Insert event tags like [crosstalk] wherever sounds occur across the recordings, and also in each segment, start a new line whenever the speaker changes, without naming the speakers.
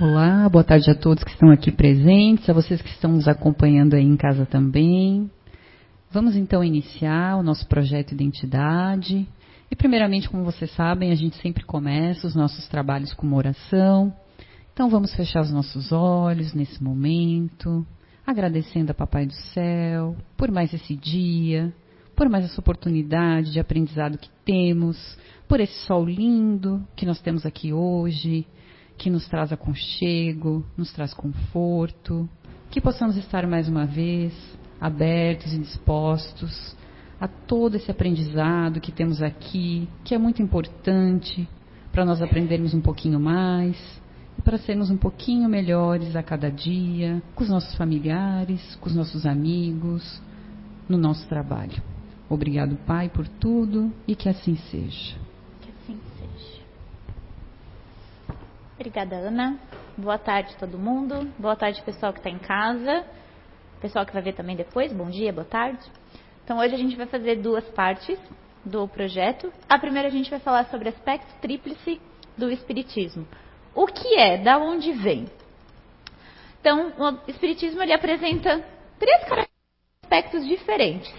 Olá, boa tarde a todos que estão aqui presentes, a vocês que estão nos acompanhando aí em casa também. Vamos então iniciar o nosso projeto Identidade. E primeiramente, como vocês sabem, a gente sempre começa os nossos trabalhos com uma oração. Então vamos fechar os nossos olhos nesse momento, agradecendo a Papai do Céu por mais esse dia, por mais essa oportunidade de aprendizado que temos, por esse sol lindo que nós temos aqui hoje que nos traz aconchego, nos traz conforto, que possamos estar mais uma vez abertos e dispostos a todo esse aprendizado que temos aqui, que é muito importante para nós aprendermos um pouquinho mais e para sermos um pouquinho melhores a cada dia, com os nossos familiares, com os nossos amigos, no nosso trabalho. Obrigado, Pai, por tudo e que assim seja.
Obrigada, Ana. Boa tarde, todo mundo. Boa tarde, pessoal que está em casa. Pessoal que vai ver também depois. Bom dia, boa tarde. Então, hoje a gente vai fazer duas partes do projeto. A primeira, a gente vai falar sobre aspecto tríplice do Espiritismo. O que é? Da onde vem? Então, o Espiritismo ele apresenta três aspectos diferentes.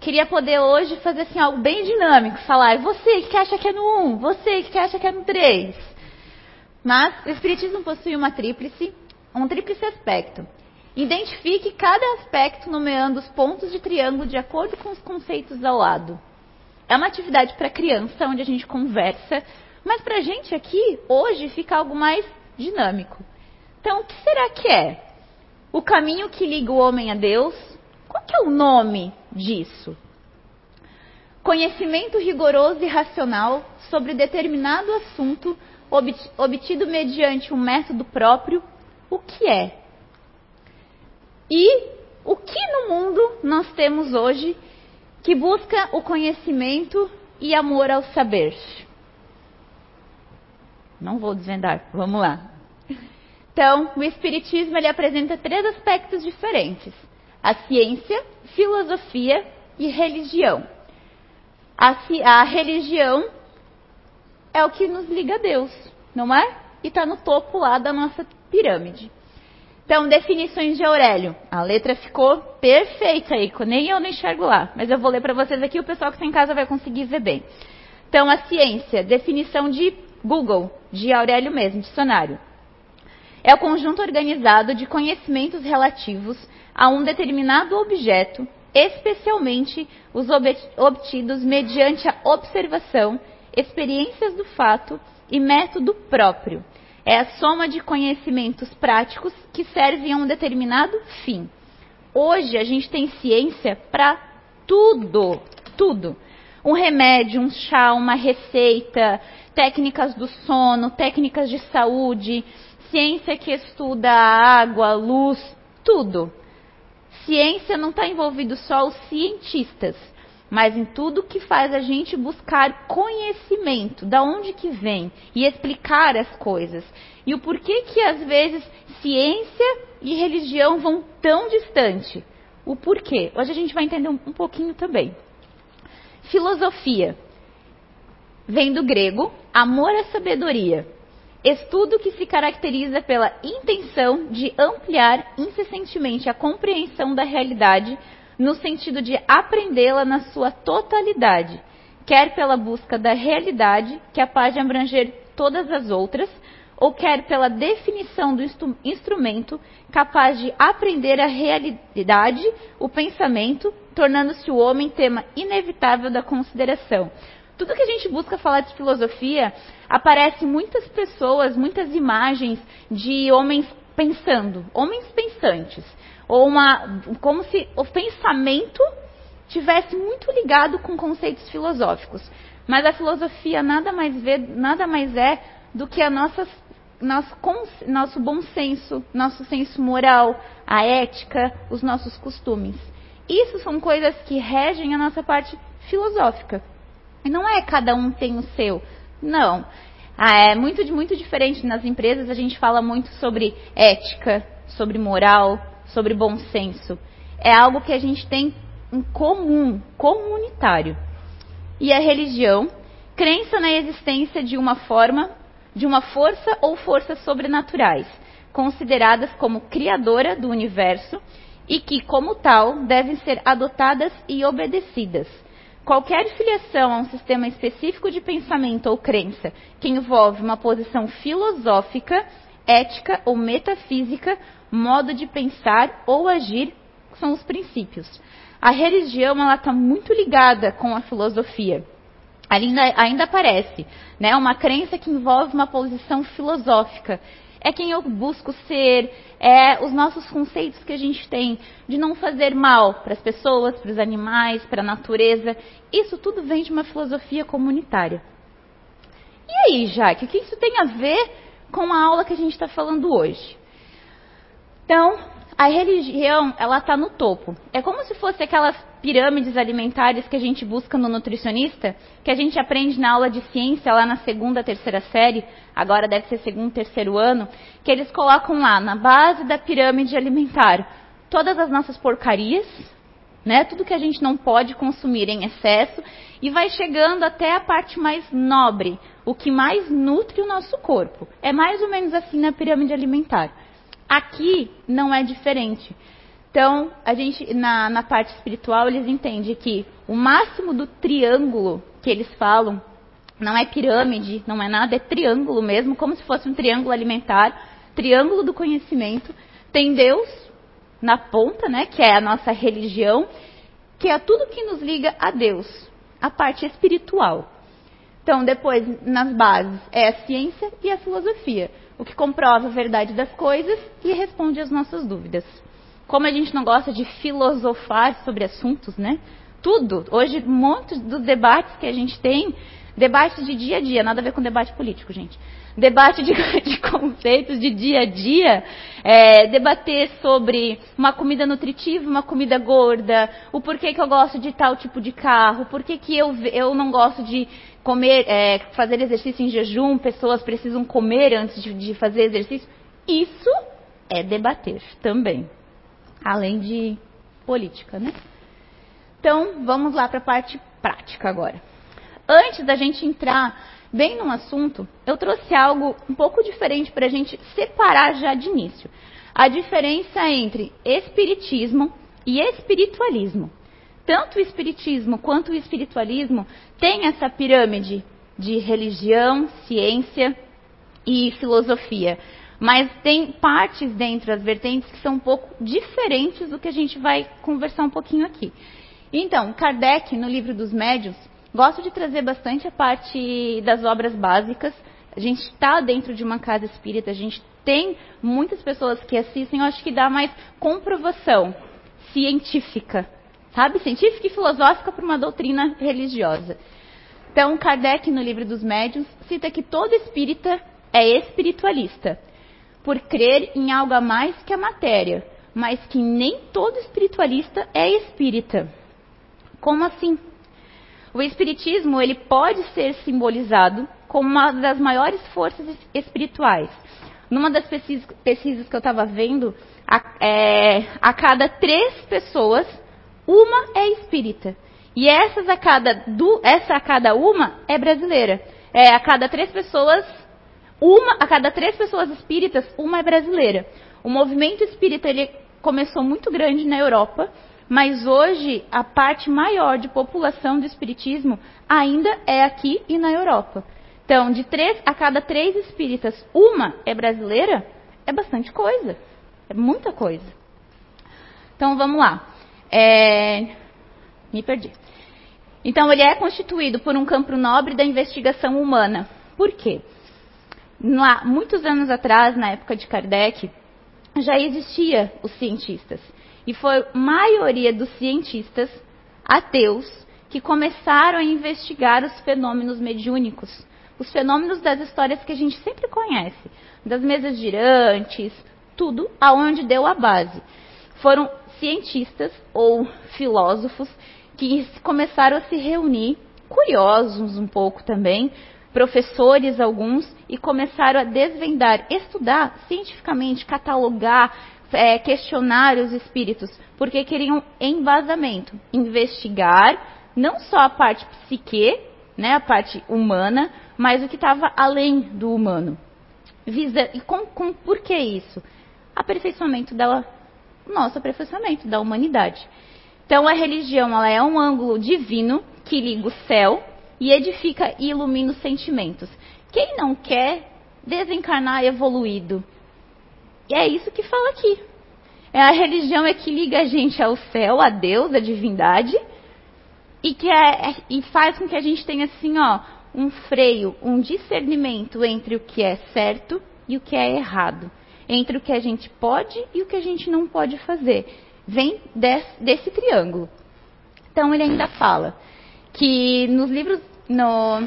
Queria poder hoje fazer assim algo bem dinâmico, falar, você que acha que é no 1, você que acha que é no 3. Mas o Espiritismo possui uma tríplice, um tríplice aspecto. Identifique cada aspecto nomeando os pontos de triângulo de acordo com os conceitos ao lado. É uma atividade para criança, onde a gente conversa, mas para a gente aqui, hoje, fica algo mais dinâmico. Então, o que será que é? O caminho que liga o homem a Deus? Qual que é o nome disso? Conhecimento rigoroso e racional sobre determinado assunto obtido mediante um método próprio, o que é? E o que no mundo nós temos hoje que busca o conhecimento e amor ao saber? Não vou desvendar, vamos lá. Então, o Espiritismo ele apresenta três aspectos diferentes: a ciência, filosofia e religião. A, a religião é o que nos liga a Deus, não é? E está no topo lá da nossa pirâmide. Então, definições de Aurélio. A letra ficou perfeita aí, nem eu não enxergo lá. Mas eu vou ler para vocês aqui, o pessoal que está em casa vai conseguir ver bem. Então, a ciência, definição de Google, de Aurélio mesmo, dicionário. É o conjunto organizado de conhecimentos relativos a um determinado objeto, especialmente os obtidos mediante a observação experiências do fato e método próprio. É a soma de conhecimentos práticos que servem a um determinado fim. Hoje a gente tem ciência para tudo, tudo. Um remédio, um chá, uma receita, técnicas do sono, técnicas de saúde, ciência que estuda a água, a luz, tudo. Ciência não está envolvido só os cientistas mas em tudo que faz a gente buscar conhecimento, da onde que vem e explicar as coisas. E o porquê que às vezes ciência e religião vão tão distante. O porquê. Hoje a gente vai entender um, um pouquinho também. Filosofia. Vem do grego amor à sabedoria. Estudo que se caracteriza pela intenção de ampliar incessantemente a compreensão da realidade no sentido de aprendê-la na sua totalidade, quer pela busca da realidade, capaz de abranger todas as outras, ou quer pela definição do instru instrumento, capaz de aprender a realidade, o pensamento, tornando-se o homem tema inevitável da consideração. Tudo que a gente busca falar de filosofia, aparece muitas pessoas, muitas imagens de homens pensando, homens pensantes ou uma como se o pensamento tivesse muito ligado com conceitos filosóficos. Mas a filosofia nada mais vê, nada mais é do que a nossa, nosso, nosso bom senso, nosso senso moral, a ética, os nossos costumes. Isso são coisas que regem a nossa parte filosófica. E não é cada um tem o seu. Não. Ah, é muito, muito diferente. Nas empresas a gente fala muito sobre ética, sobre moral, sobre bom senso. É algo que a gente tem em comum, comunitário. E a religião, crença na existência de uma forma de uma força ou forças sobrenaturais, consideradas como criadora do universo e que, como tal, devem ser adotadas e obedecidas. Qualquer filiação a um sistema específico de pensamento ou crença que envolve uma posição filosófica, ética ou metafísica, modo de pensar ou agir, são os princípios. A religião está muito ligada com a filosofia ainda, ainda aparece, né? Uma crença que envolve uma posição filosófica. É quem eu busco ser, é os nossos conceitos que a gente tem de não fazer mal para as pessoas, para os animais, para a natureza. Isso tudo vem de uma filosofia comunitária. E aí, Jaque, o que isso tem a ver com a aula que a gente está falando hoje? Então, a religião, ela está no topo. É como se fosse aquelas pirâmides alimentares que a gente busca no nutricionista, que a gente aprende na aula de ciência lá na segunda, terceira série, agora deve ser segundo, terceiro ano, que eles colocam lá na base da pirâmide alimentar todas as nossas porcarias, né? Tudo que a gente não pode consumir em excesso e vai chegando até a parte mais nobre, o que mais nutre o nosso corpo. É mais ou menos assim na pirâmide alimentar. Aqui não é diferente. Então, a gente, na, na parte espiritual, eles entendem que o máximo do triângulo que eles falam não é pirâmide, não é nada, é triângulo mesmo, como se fosse um triângulo alimentar, triângulo do conhecimento. Tem Deus na ponta, né, que é a nossa religião, que é tudo que nos liga a Deus, a parte espiritual. Então, depois, nas bases, é a ciência e a filosofia, o que comprova a verdade das coisas e responde às nossas dúvidas. Como a gente não gosta de filosofar sobre assuntos, né? Tudo. Hoje, muitos dos debates que a gente tem, debates de dia a dia, nada a ver com debate político, gente. Debate de, [laughs] de conceitos de dia a dia, é, debater sobre uma comida nutritiva, uma comida gorda, o porquê que eu gosto de tal tipo de carro, porquê que eu, eu não gosto de comer, é, fazer exercício em jejum, pessoas precisam comer antes de, de fazer exercício. Isso é debater também além de política, né? Então, vamos lá para a parte prática agora. Antes da gente entrar bem no assunto, eu trouxe algo um pouco diferente para a gente separar já de início. A diferença entre espiritismo e espiritualismo. Tanto o espiritismo quanto o espiritualismo têm essa pirâmide de religião, ciência e filosofia mas tem partes dentro das vertentes que são um pouco diferentes do que a gente vai conversar um pouquinho aqui. Então, Kardec, no livro dos médios, gosta de trazer bastante a parte das obras básicas. A gente está dentro de uma casa espírita, a gente tem muitas pessoas que assistem, eu acho que dá mais comprovação científica, sabe? Científica e filosófica para uma doutrina religiosa. Então, Kardec, no livro dos médios, cita que todo espírita é espiritualista por crer em algo a mais que a matéria, mas que nem todo espiritualista é espírita. Como assim? O espiritismo ele pode ser simbolizado como uma das maiores forças espirituais. Numa das pesquisas, pesquisas que eu estava vendo, a, é, a, cada três pessoas, uma é espírita. E essas a cada, du, essa a cada uma é brasileira. É, a cada três pessoas, uma a cada três pessoas espíritas, uma é brasileira. O movimento espírita ele começou muito grande na Europa, mas hoje a parte maior de população do espiritismo ainda é aqui e na Europa. Então, de três a cada três espíritas, uma é brasileira, é bastante coisa. É muita coisa. Então, vamos lá. É... Me perdi. Então, ele é constituído por um campo nobre da investigação humana. Por quê? lá, muitos anos atrás, na época de Kardec, já existia os cientistas. E foi a maioria dos cientistas ateus que começaram a investigar os fenômenos mediúnicos, os fenômenos das histórias que a gente sempre conhece, das mesas girantes, tudo aonde deu a base. Foram cientistas ou filósofos que começaram a se reunir, curiosos um pouco também, professores alguns, e começaram a desvendar, estudar cientificamente, catalogar, é, questionar os espíritos, porque queriam embasamento, investigar não só a parte psique, né, a parte humana, mas o que estava além do humano. Visa, e com, com, por que isso? Aperfeiçoamento da nosso aperfeiçoamento da humanidade. Então a religião ela é um ângulo divino que liga o céu e edifica e ilumina os sentimentos. Quem não quer desencarnar evoluído? E é isso que fala aqui. É a religião é que liga a gente ao céu, a Deus, a divindade, e que é, é, e faz com que a gente tenha assim, ó, um freio, um discernimento entre o que é certo e o que é errado, entre o que a gente pode e o que a gente não pode fazer. Vem desse, desse triângulo. Então ele ainda fala que nos livros, no,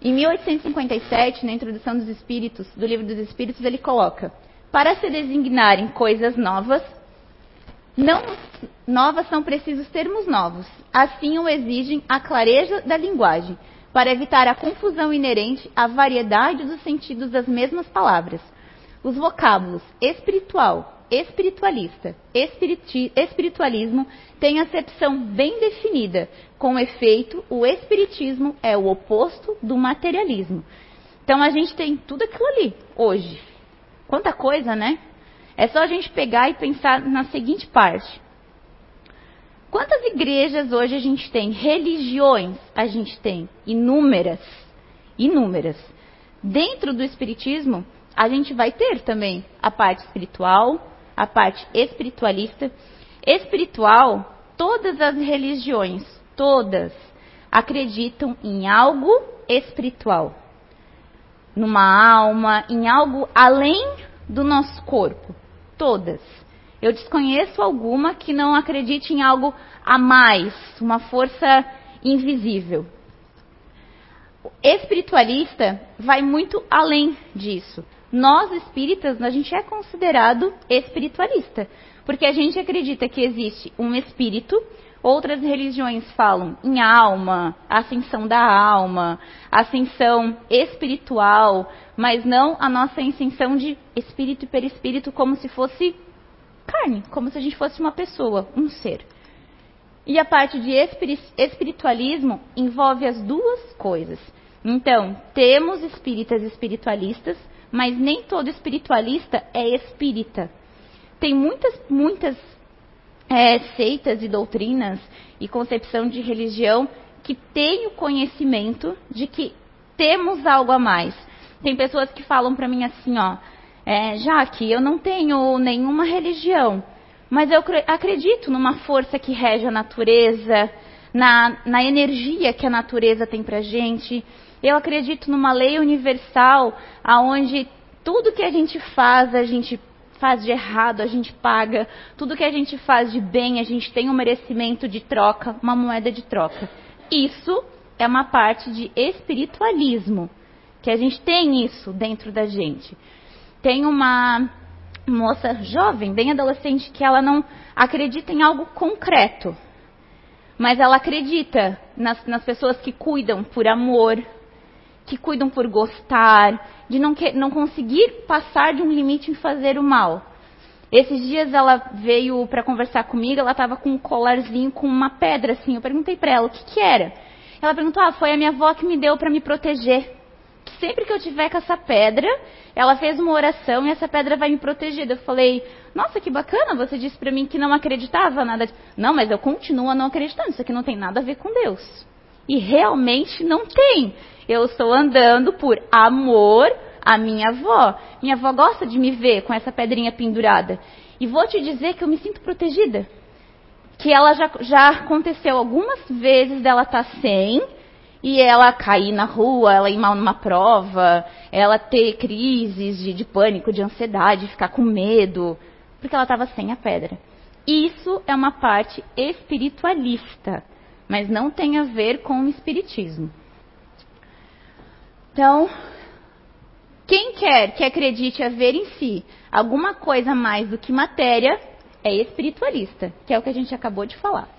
em 1857, na introdução dos Espíritos, do livro dos Espíritos, ele coloca: para se designarem coisas novas, não novas são precisos termos novos. Assim o exigem a clareza da linguagem, para evitar a confusão inerente à variedade dos sentidos das mesmas palavras. Os vocábulos espiritual, espiritualista, espiriti espiritualismo têm acepção bem definida. Com efeito, o espiritismo é o oposto do materialismo. Então a gente tem tudo aquilo ali hoje. Quanta coisa, né? É só a gente pegar e pensar na seguinte parte. Quantas igrejas hoje a gente tem? Religiões a gente tem? Inúmeras. Inúmeras. Dentro do Espiritismo, a gente vai ter também a parte espiritual, a parte espiritualista. Espiritual, todas as religiões, todas, acreditam em algo espiritual. Numa alma, em algo além do nosso corpo. Todas. Eu desconheço alguma que não acredite em algo a mais, uma força invisível. O espiritualista vai muito além disso. Nós espíritas, a gente é considerado espiritualista, porque a gente acredita que existe um espírito, outras religiões falam em alma, ascensão da alma, ascensão espiritual, mas não a nossa ascensão de espírito e perispírito como se fosse carne, como se a gente fosse uma pessoa, um ser. E a parte de espiritualismo envolve as duas coisas. Então, temos espíritas espiritualistas, mas nem todo espiritualista é espírita. Tem muitas, muitas é, seitas e doutrinas e concepção de religião que têm o conhecimento de que temos algo a mais. Tem pessoas que falam para mim assim, ó, é, Jaque, eu não tenho nenhuma religião, mas eu acredito numa força que rege a natureza, na, na energia que a natureza tem para gente. Eu acredito numa lei universal, aonde tudo que a gente faz, a gente faz de errado, a gente paga. Tudo que a gente faz de bem, a gente tem um merecimento de troca, uma moeda de troca. Isso é uma parte de espiritualismo, que a gente tem isso dentro da gente. Tem uma moça jovem, bem adolescente, que ela não acredita em algo concreto, mas ela acredita nas, nas pessoas que cuidam por amor, que cuidam por gostar, de não, que, não conseguir passar de um limite em fazer o mal. Esses dias ela veio para conversar comigo, ela estava com um colarzinho com uma pedra assim. Eu perguntei para ela o que, que era. Ela perguntou: "Ah, foi a minha avó que me deu para me proteger. Sempre que eu tiver com essa pedra, ela fez uma oração e essa pedra vai me proteger". Eu falei: "Nossa, que bacana, você disse para mim que não acreditava nada". Não, mas eu continuo não acreditando. Isso aqui não tem nada a ver com Deus. E realmente não tem. Eu estou andando por amor à minha avó. Minha avó gosta de me ver com essa pedrinha pendurada. E vou te dizer que eu me sinto protegida. Que ela já, já aconteceu algumas vezes dela estar tá sem e ela cair na rua, ela ir mal numa prova, ela ter crises de, de pânico, de ansiedade, ficar com medo, porque ela estava sem a pedra. Isso é uma parte espiritualista, mas não tem a ver com o espiritismo. Então, quem quer que acredite haver em si alguma coisa mais do que matéria é espiritualista, que é o que a gente acabou de falar.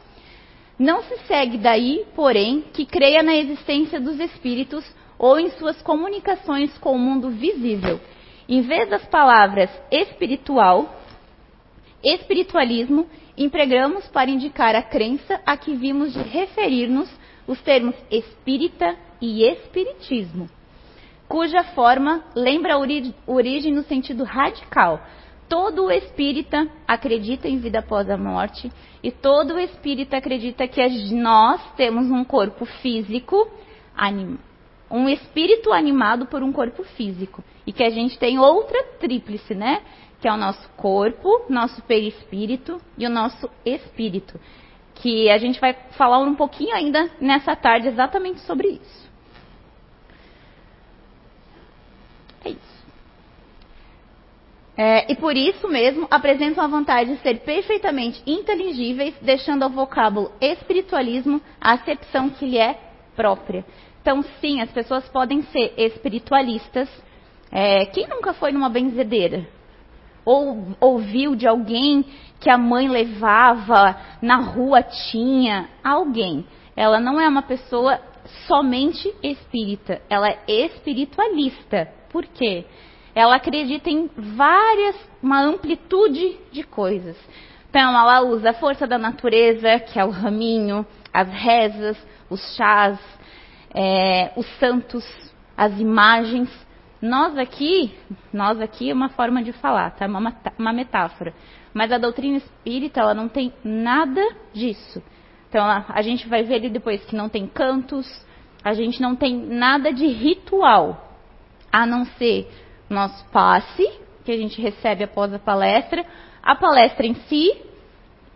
Não se segue daí, porém, que creia na existência dos espíritos ou em suas comunicações com o mundo visível. Em vez das palavras espiritual, espiritualismo, empregamos para indicar a crença a que vimos de referir-nos os termos espírita, e espiritismo, cuja forma lembra a ori origem no sentido radical. Todo espírita acredita em vida após a morte e todo espírita acredita que nós temos um corpo físico, um espírito animado por um corpo físico e que a gente tem outra tríplice, né? Que é o nosso corpo, nosso perispírito e o nosso espírito que a gente vai falar um pouquinho ainda nessa tarde exatamente sobre isso. É isso. É, e por isso mesmo apresentam a vantagem de ser perfeitamente inteligíveis, deixando ao vocábulo espiritualismo a acepção que lhe é própria. Então, sim, as pessoas podem ser espiritualistas. É, quem nunca foi numa benzedeira? Ou ouviu de alguém que a mãe levava na rua tinha alguém. Ela não é uma pessoa somente espírita, ela é espiritualista. Por quê? Ela acredita em várias, uma amplitude de coisas. Então, ela usa a força da natureza, que é o raminho, as rezas, os chás, é, os santos, as imagens. Nós aqui, nós aqui é uma forma de falar, tá? Uma, uma metáfora. Mas a doutrina espírita, ela não tem nada disso. Então, a, a gente vai ver ali depois que não tem cantos, a gente não tem nada de ritual, a não ser nosso passe, que a gente recebe após a palestra, a palestra em si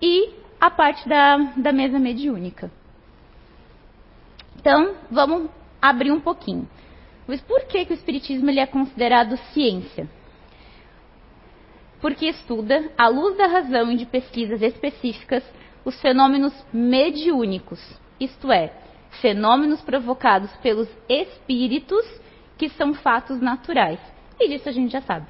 e a parte da, da mesa mediúnica. Então, vamos abrir um pouquinho. Mas por que, que o Espiritismo ele é considerado ciência? porque estuda, à luz da razão e de pesquisas específicas, os fenômenos mediúnicos, isto é, fenômenos provocados pelos espíritos que são fatos naturais. E disso a gente já sabe,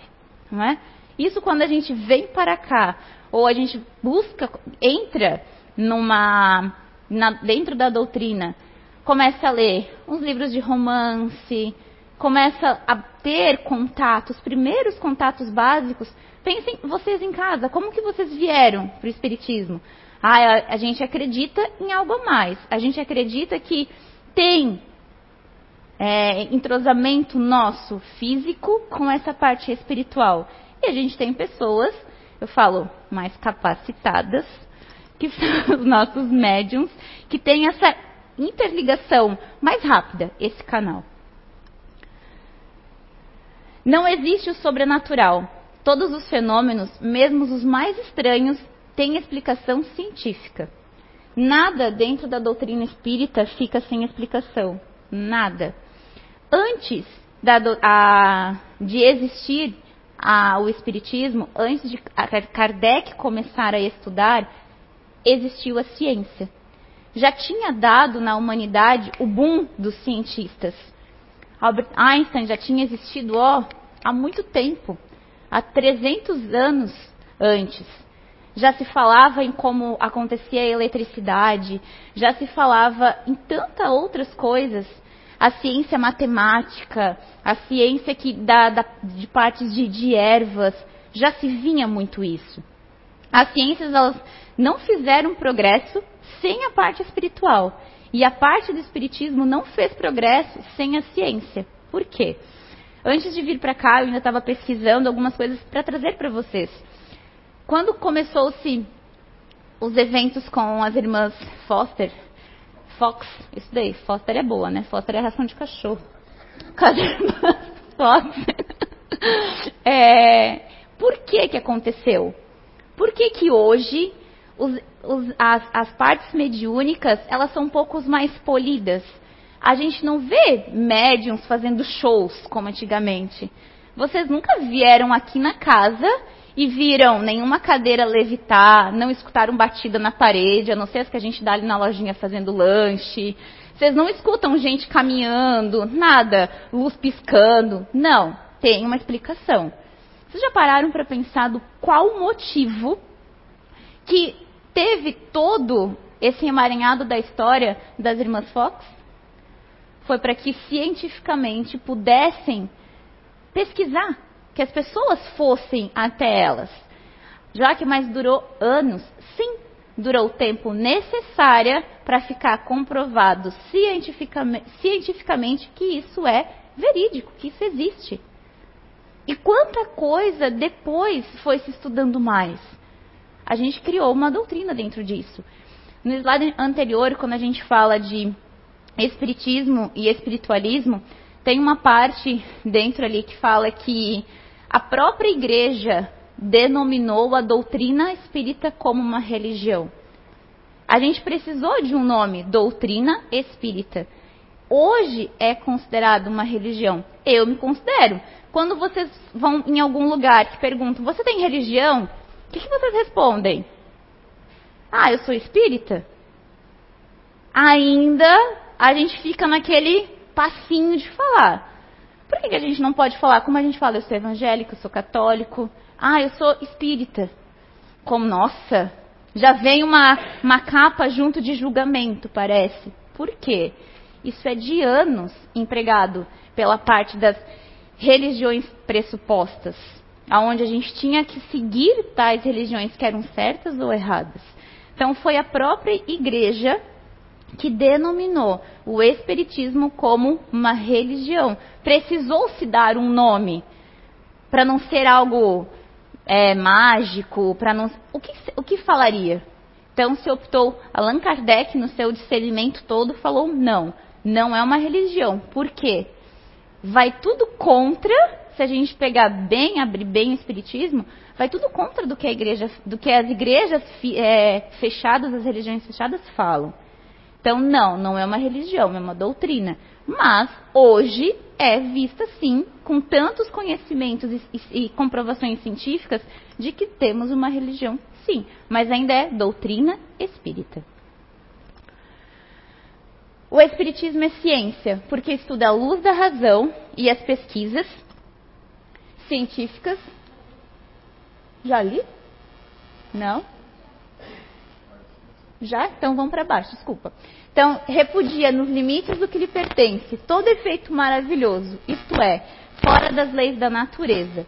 não é? Isso quando a gente vem para cá, ou a gente busca, entra numa, na, dentro da doutrina, começa a ler uns livros de romance, começa a ter contatos, primeiros contatos básicos Pensem vocês em casa, como que vocês vieram para o Espiritismo? Ah, a, a gente acredita em algo a mais. A gente acredita que tem é, entrosamento nosso físico com essa parte espiritual. E a gente tem pessoas, eu falo, mais capacitadas, que são [laughs] os nossos médiums, que têm essa interligação mais rápida, esse canal. Não existe o sobrenatural. Todos os fenômenos, mesmo os mais estranhos, têm explicação científica. Nada dentro da doutrina espírita fica sem explicação. Nada. Antes da, a, de existir a, o Espiritismo, antes de Kardec começar a estudar, existiu a ciência. Já tinha dado na humanidade o boom dos cientistas. Albert Einstein já tinha existido ó, há muito tempo há 300 anos antes. Já se falava em como acontecia a eletricidade, já se falava em tantas outras coisas. A ciência matemática, a ciência que dá, de partes de, de ervas, já se vinha muito isso. As ciências elas não fizeram progresso sem a parte espiritual. E a parte do espiritismo não fez progresso sem a ciência. Por quê? Antes de vir para cá, eu ainda estava pesquisando algumas coisas para trazer para vocês. Quando começou-se os eventos com as irmãs Foster, Fox, isso daí, Foster é boa, né? Foster é ração de cachorro. Irmãs Foster. É, por que que aconteceu? Por que que hoje os, os, as, as partes mediúnicas, elas são um pouco mais polidas? a gente não vê médiums fazendo shows como antigamente. Vocês nunca vieram aqui na casa e viram nenhuma cadeira levitar, não escutaram batida na parede, a não ser as que a gente dá ali na lojinha fazendo lanche. Vocês não escutam gente caminhando, nada, luz piscando. Não, tem uma explicação. Vocês já pararam para pensar do qual motivo que teve todo esse emaranhado da história das irmãs Fox? foi para que cientificamente pudessem pesquisar, que as pessoas fossem até elas. Já que mais durou anos. Sim, durou o tempo necessário para ficar comprovado cientificamente, cientificamente que isso é verídico, que isso existe. E quanta coisa depois foi se estudando mais. A gente criou uma doutrina dentro disso. No slide anterior, quando a gente fala de espiritismo e espiritualismo, tem uma parte dentro ali que fala que a própria igreja denominou a doutrina espírita como uma religião. A gente precisou de um nome, doutrina espírita. Hoje é considerado uma religião. Eu me considero. Quando vocês vão em algum lugar que perguntam, você tem religião? O que, que vocês respondem? Ah, eu sou espírita? Ainda a gente fica naquele passinho de falar. Por que, a gente não pode falar como a gente fala? Eu sou evangélico, eu sou católico. Ah, eu sou espírita. Como, nossa, já vem uma, uma capa junto de julgamento, parece. Por quê? Isso é de anos empregado pela parte das religiões pressupostas, aonde a gente tinha que seguir tais religiões que eram certas ou erradas. Então foi a própria igreja que denominou o espiritismo como uma religião. Precisou se dar um nome para não ser algo é, mágico, para não. O que, o que falaria? Então se optou Allan Kardec no seu discernimento todo falou não, não é uma religião. Por quê? Vai tudo contra. Se a gente pegar bem, abrir bem o espiritismo, vai tudo contra do que a igreja, do que as igrejas é, fechadas, as religiões fechadas falam. Então, não, não é uma religião, é uma doutrina. Mas, hoje, é vista sim, com tantos conhecimentos e, e, e comprovações científicas, de que temos uma religião, sim. Mas ainda é doutrina espírita. O Espiritismo é ciência, porque estuda a luz da razão e as pesquisas científicas. Já li? Não? Já? Então vamos para baixo, desculpa. Então, repudia nos limites do que lhe pertence todo efeito maravilhoso, isto é, fora das leis da natureza.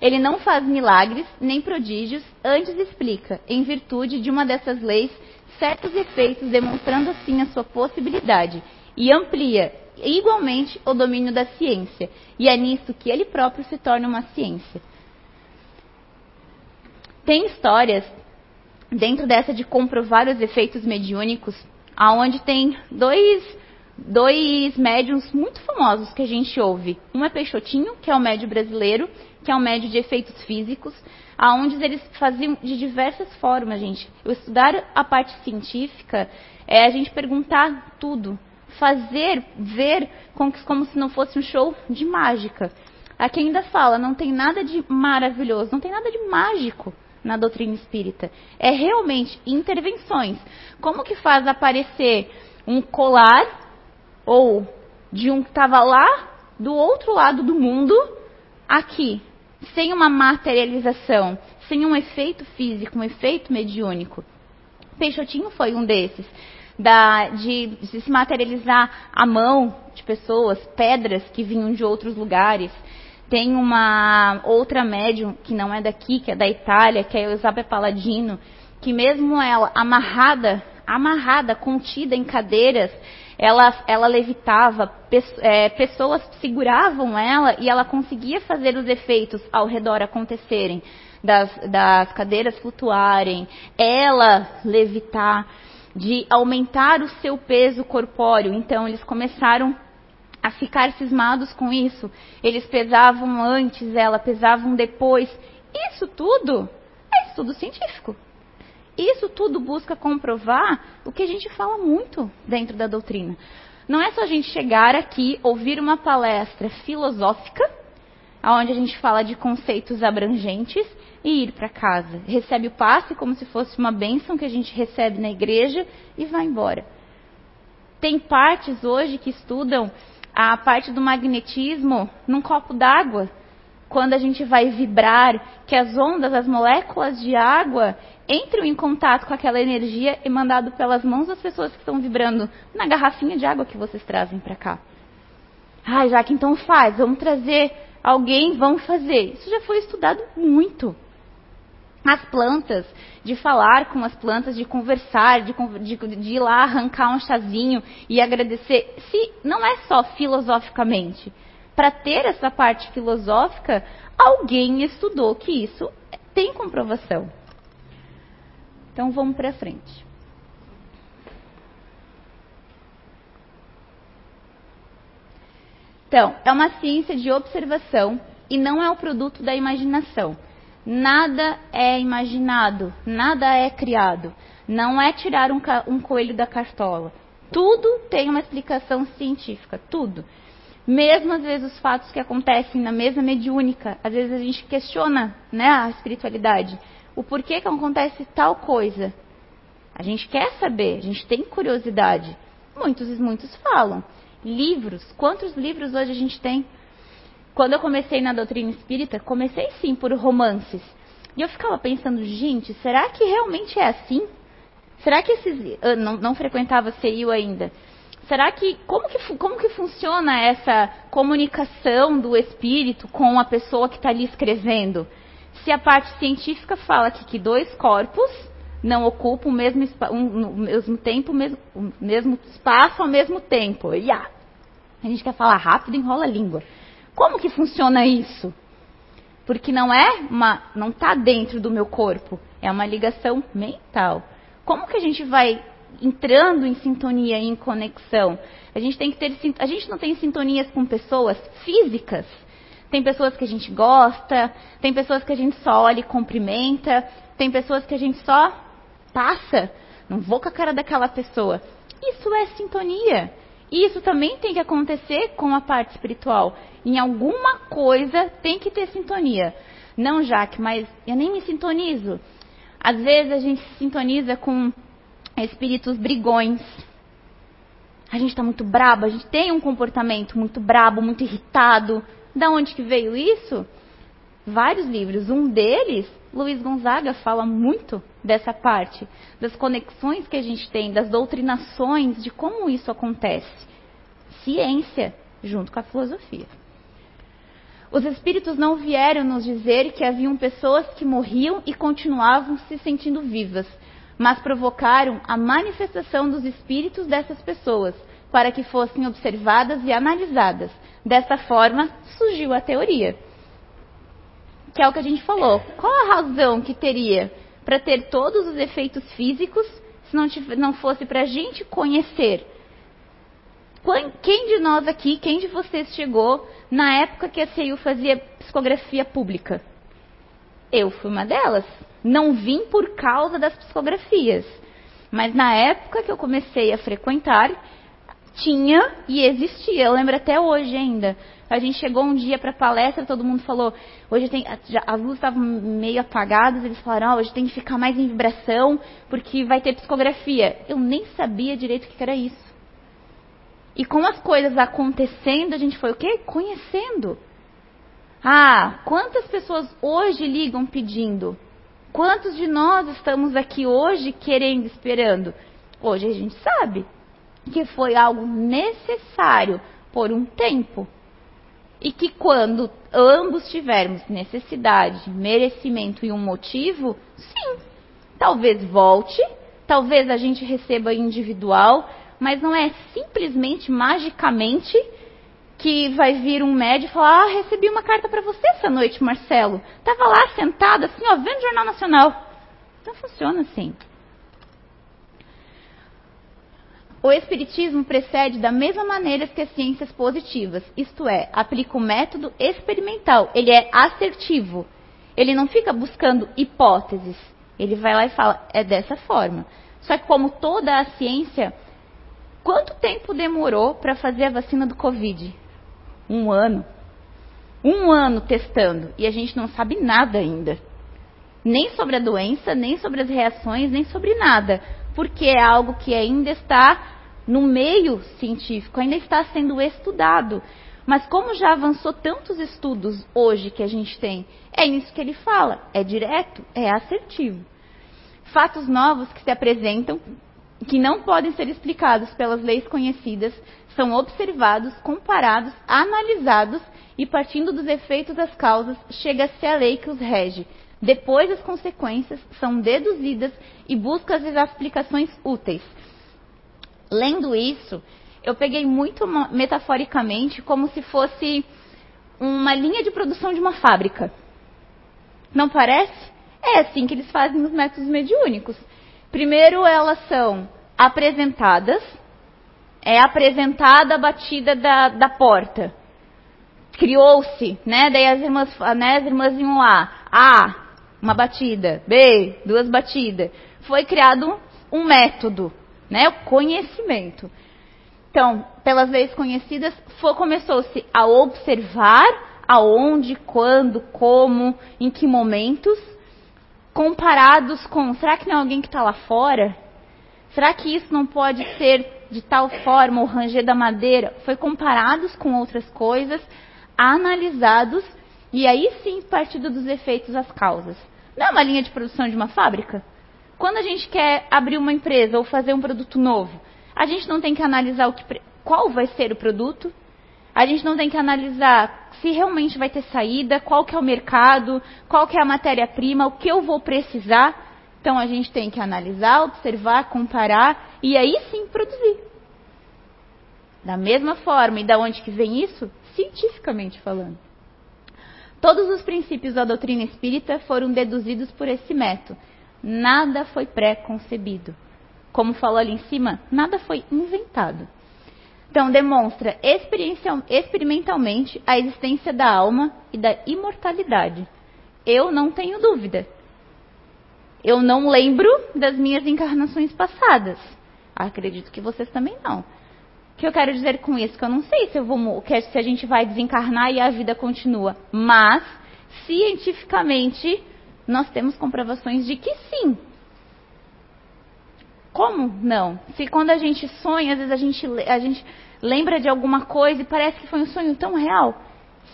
Ele não faz milagres nem prodígios, antes explica, em virtude de uma dessas leis, certos efeitos, demonstrando assim a sua possibilidade, e amplia igualmente o domínio da ciência, e é nisso que ele próprio se torna uma ciência. Tem histórias dentro dessa de comprovar os efeitos mediúnicos, aonde tem dois, dois médiums muito famosos que a gente ouve. Um é Peixotinho, que é o médio brasileiro, que é um médio de efeitos físicos, aonde eles faziam de diversas formas, gente. Eu estudar a parte científica é a gente perguntar tudo, fazer, ver como, como se não fosse um show de mágica. Aqui ainda fala, não tem nada de maravilhoso, não tem nada de mágico na doutrina espírita. É realmente intervenções. Como que faz aparecer um colar ou de um que estava lá do outro lado do mundo aqui, sem uma materialização, sem um efeito físico, um efeito mediúnico. Peixotinho foi um desses. Da, de, de se materializar a mão de pessoas, pedras que vinham de outros lugares. Tem uma outra médium que não é daqui, que é da Itália, que é a Eusapia Paladino, que mesmo ela amarrada, amarrada, contida em cadeiras, ela, ela levitava, é, pessoas seguravam ela e ela conseguia fazer os efeitos ao redor acontecerem, das, das cadeiras flutuarem, ela levitar, de aumentar o seu peso corpóreo. Então eles começaram a ficar cismados com isso. Eles pesavam antes, ela pesavam depois. Isso tudo é estudo científico. Isso tudo busca comprovar o que a gente fala muito dentro da doutrina. Não é só a gente chegar aqui, ouvir uma palestra filosófica, onde a gente fala de conceitos abrangentes e ir para casa. Recebe o passe como se fosse uma bênção que a gente recebe na igreja e vai embora. Tem partes hoje que estudam a parte do magnetismo num copo d'água. Quando a gente vai vibrar, que as ondas, as moléculas de água entram em contato com aquela energia emandado pelas mãos das pessoas que estão vibrando na garrafinha de água que vocês trazem para cá. Ai, já que então faz, vamos trazer alguém, vamos fazer. Isso já foi estudado muito. As plantas, de falar com as plantas, de conversar, de, de, de, ir lá arrancar um chazinho e agradecer. Se não é só filosoficamente. Para ter essa parte filosófica, alguém estudou que isso tem comprovação. Então vamos para frente. Então, é uma ciência de observação e não é o produto da imaginação. Nada é imaginado, nada é criado. Não é tirar um, um coelho da cartola. Tudo tem uma explicação científica, tudo. Mesmo às vezes os fatos que acontecem na mesa mediúnica, às vezes a gente questiona né, a espiritualidade. O porquê que acontece tal coisa. A gente quer saber, a gente tem curiosidade. Muitos e muitos falam. Livros, quantos livros hoje a gente tem? Quando eu comecei na doutrina espírita, comecei sim por romances. E eu ficava pensando, gente, será que realmente é assim? Será que esses. Eu não, não frequentava CIU ainda. Será que como, que. como que funciona essa comunicação do espírito com a pessoa que está ali escrevendo? Se a parte científica fala que, que dois corpos não ocupam o mesmo, um, mesmo tempo, mesmo, o mesmo espaço ao mesmo tempo. E, ah, a gente quer falar rápido, enrola a língua. Como que funciona isso? Porque não é uma, não está dentro do meu corpo, é uma ligação mental. Como que a gente vai entrando em sintonia e em conexão? A gente tem que ter, a gente não tem sintonias com pessoas físicas. Tem pessoas que a gente gosta, tem pessoas que a gente só olha e cumprimenta, tem pessoas que a gente só passa. Não vou com a cara daquela pessoa. Isso é sintonia. Isso também tem que acontecer com a parte espiritual. Em alguma coisa tem que ter sintonia. Não, Jaque, mas eu nem me sintonizo. Às vezes a gente se sintoniza com espíritos brigões. A gente está muito brabo, a gente tem um comportamento muito brabo, muito irritado. Da onde que veio isso? Vários livros. Um deles, Luiz Gonzaga fala muito dessa parte, das conexões que a gente tem, das doutrinações, de como isso acontece. Ciência, junto com a filosofia. Os espíritos não vieram nos dizer que haviam pessoas que morriam e continuavam se sentindo vivas, mas provocaram a manifestação dos espíritos dessas pessoas, para que fossem observadas e analisadas. Dessa forma, surgiu a teoria. Que é o que a gente falou. Qual a razão que teria para ter todos os efeitos físicos se não, não fosse para a gente conhecer. Quem de nós aqui, quem de vocês chegou na época que a CEU fazia psicografia pública? Eu fui uma delas. Não vim por causa das psicografias. Mas na época que eu comecei a frequentar, tinha e existia. Eu lembro até hoje ainda. A gente chegou um dia para palestra, todo mundo falou, hoje tem, as luzes estavam meio apagadas, eles falaram, oh, hoje tem que ficar mais em vibração, porque vai ter psicografia. Eu nem sabia direito o que era isso. E com as coisas acontecendo, a gente foi o quê? Conhecendo. Ah, quantas pessoas hoje ligam pedindo? Quantos de nós estamos aqui hoje querendo, esperando? Hoje a gente sabe que foi algo necessário por um tempo. E que quando ambos tivermos necessidade, merecimento e um motivo, sim, talvez volte, talvez a gente receba individual, mas não é simplesmente magicamente que vai vir um médico e falar: Ah, recebi uma carta para você essa noite, Marcelo. Tava lá sentado assim, ó, vendo o Jornal Nacional. Não funciona assim. O Espiritismo precede da mesma maneira que as ciências positivas, isto é, aplica o método experimental. Ele é assertivo. Ele não fica buscando hipóteses. Ele vai lá e fala, é dessa forma. Só que, como toda a ciência, quanto tempo demorou para fazer a vacina do Covid? Um ano. Um ano testando. E a gente não sabe nada ainda. Nem sobre a doença, nem sobre as reações, nem sobre nada porque é algo que ainda está no meio científico, ainda está sendo estudado. Mas como já avançou tantos estudos hoje que a gente tem, é isso que ele fala, é direto, é assertivo. Fatos novos que se apresentam, que não podem ser explicados pelas leis conhecidas, são observados, comparados, analisados e partindo dos efeitos das causas, chega-se à lei que os rege. Depois as consequências são deduzidas e busca as explicações úteis. Lendo isso, eu peguei muito metaforicamente como se fosse uma linha de produção de uma fábrica. Não parece? É assim que eles fazem os métodos mediúnicos. Primeiro elas são apresentadas, é apresentada a batida da, da porta. Criou-se, né? Daí as irmãs, né, as irmãs iam lá. A, uma batida. B, duas batidas. Foi criado um método, né? O conhecimento. Então, pelas leis conhecidas, começou-se a observar aonde, quando, como, em que momentos, comparados com, será que não é alguém que está lá fora? Será que isso não pode ser de tal forma o ranger da madeira? Foi comparados com outras coisas, analisados e aí sim partido dos efeitos as causas. Não é uma linha de produção de uma fábrica? Quando a gente quer abrir uma empresa ou fazer um produto novo, a gente não tem que analisar que, qual vai ser o produto, a gente não tem que analisar se realmente vai ter saída, qual que é o mercado, qual que é a matéria-prima, o que eu vou precisar. Então a gente tem que analisar, observar, comparar e aí sim produzir. Da mesma forma, e da onde que vem isso? Cientificamente falando. Todos os princípios da doutrina espírita foram deduzidos por esse método. Nada foi pré-concebido. Como falou ali em cima, nada foi inventado. Então, demonstra experimentalmente a existência da alma e da imortalidade. Eu não tenho dúvida. Eu não lembro das minhas encarnações passadas. Acredito que vocês também não. Que eu quero dizer com isso? Que eu não sei se, eu vou, se a gente vai desencarnar e a vida continua. Mas, cientificamente, nós temos comprovações de que sim, como não? Se quando a gente sonha, às vezes a gente, a gente lembra de alguma coisa e parece que foi um sonho tão real.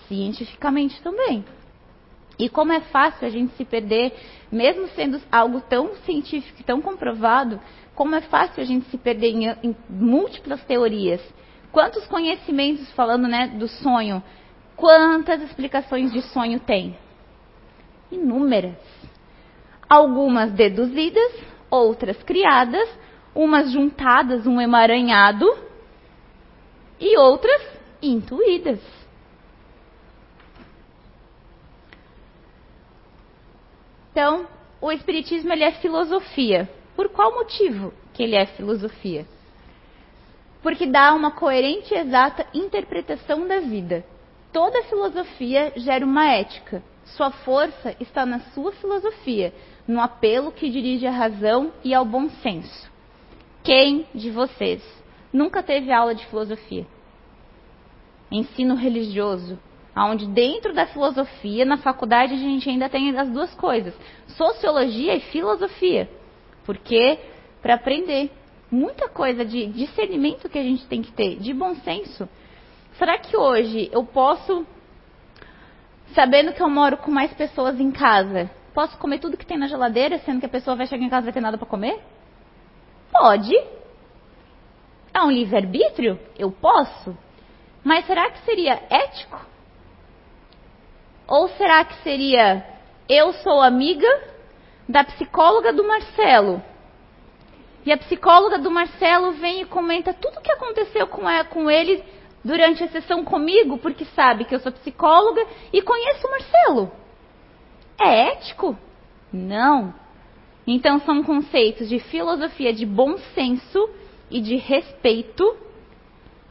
Cientificamente também. E como é fácil a gente se perder, mesmo sendo algo tão científico e tão comprovado, como é fácil a gente se perder em, em múltiplas teorias. Quantos conhecimentos, falando né, do sonho, quantas explicações de sonho tem? Inúmeras. Algumas deduzidas, outras criadas, umas juntadas, um emaranhado, e outras intuídas. Então, o espiritismo ele é filosofia. Por qual motivo que ele é filosofia? Porque dá uma coerente e exata interpretação da vida. Toda filosofia gera uma ética. Sua força está na sua filosofia, no apelo que dirige à razão e ao bom senso. Quem de vocês nunca teve aula de filosofia? Ensino religioso, onde dentro da filosofia, na faculdade, a gente ainda tem as duas coisas: sociologia e filosofia. Porque para aprender muita coisa de discernimento que a gente tem que ter, de bom senso. Será que hoje eu posso, sabendo que eu moro com mais pessoas em casa, Posso comer tudo que tem na geladeira, sendo que a pessoa vai chegar em casa e vai ter nada para comer? Pode. É um livre-arbítrio? Eu posso. Mas será que seria ético? Ou será que seria eu sou amiga da psicóloga do Marcelo? E a psicóloga do Marcelo vem e comenta tudo o que aconteceu com, com ele durante a sessão comigo, porque sabe que eu sou psicóloga e conheço o Marcelo. É ético? Não. Então são conceitos de filosofia de bom senso e de respeito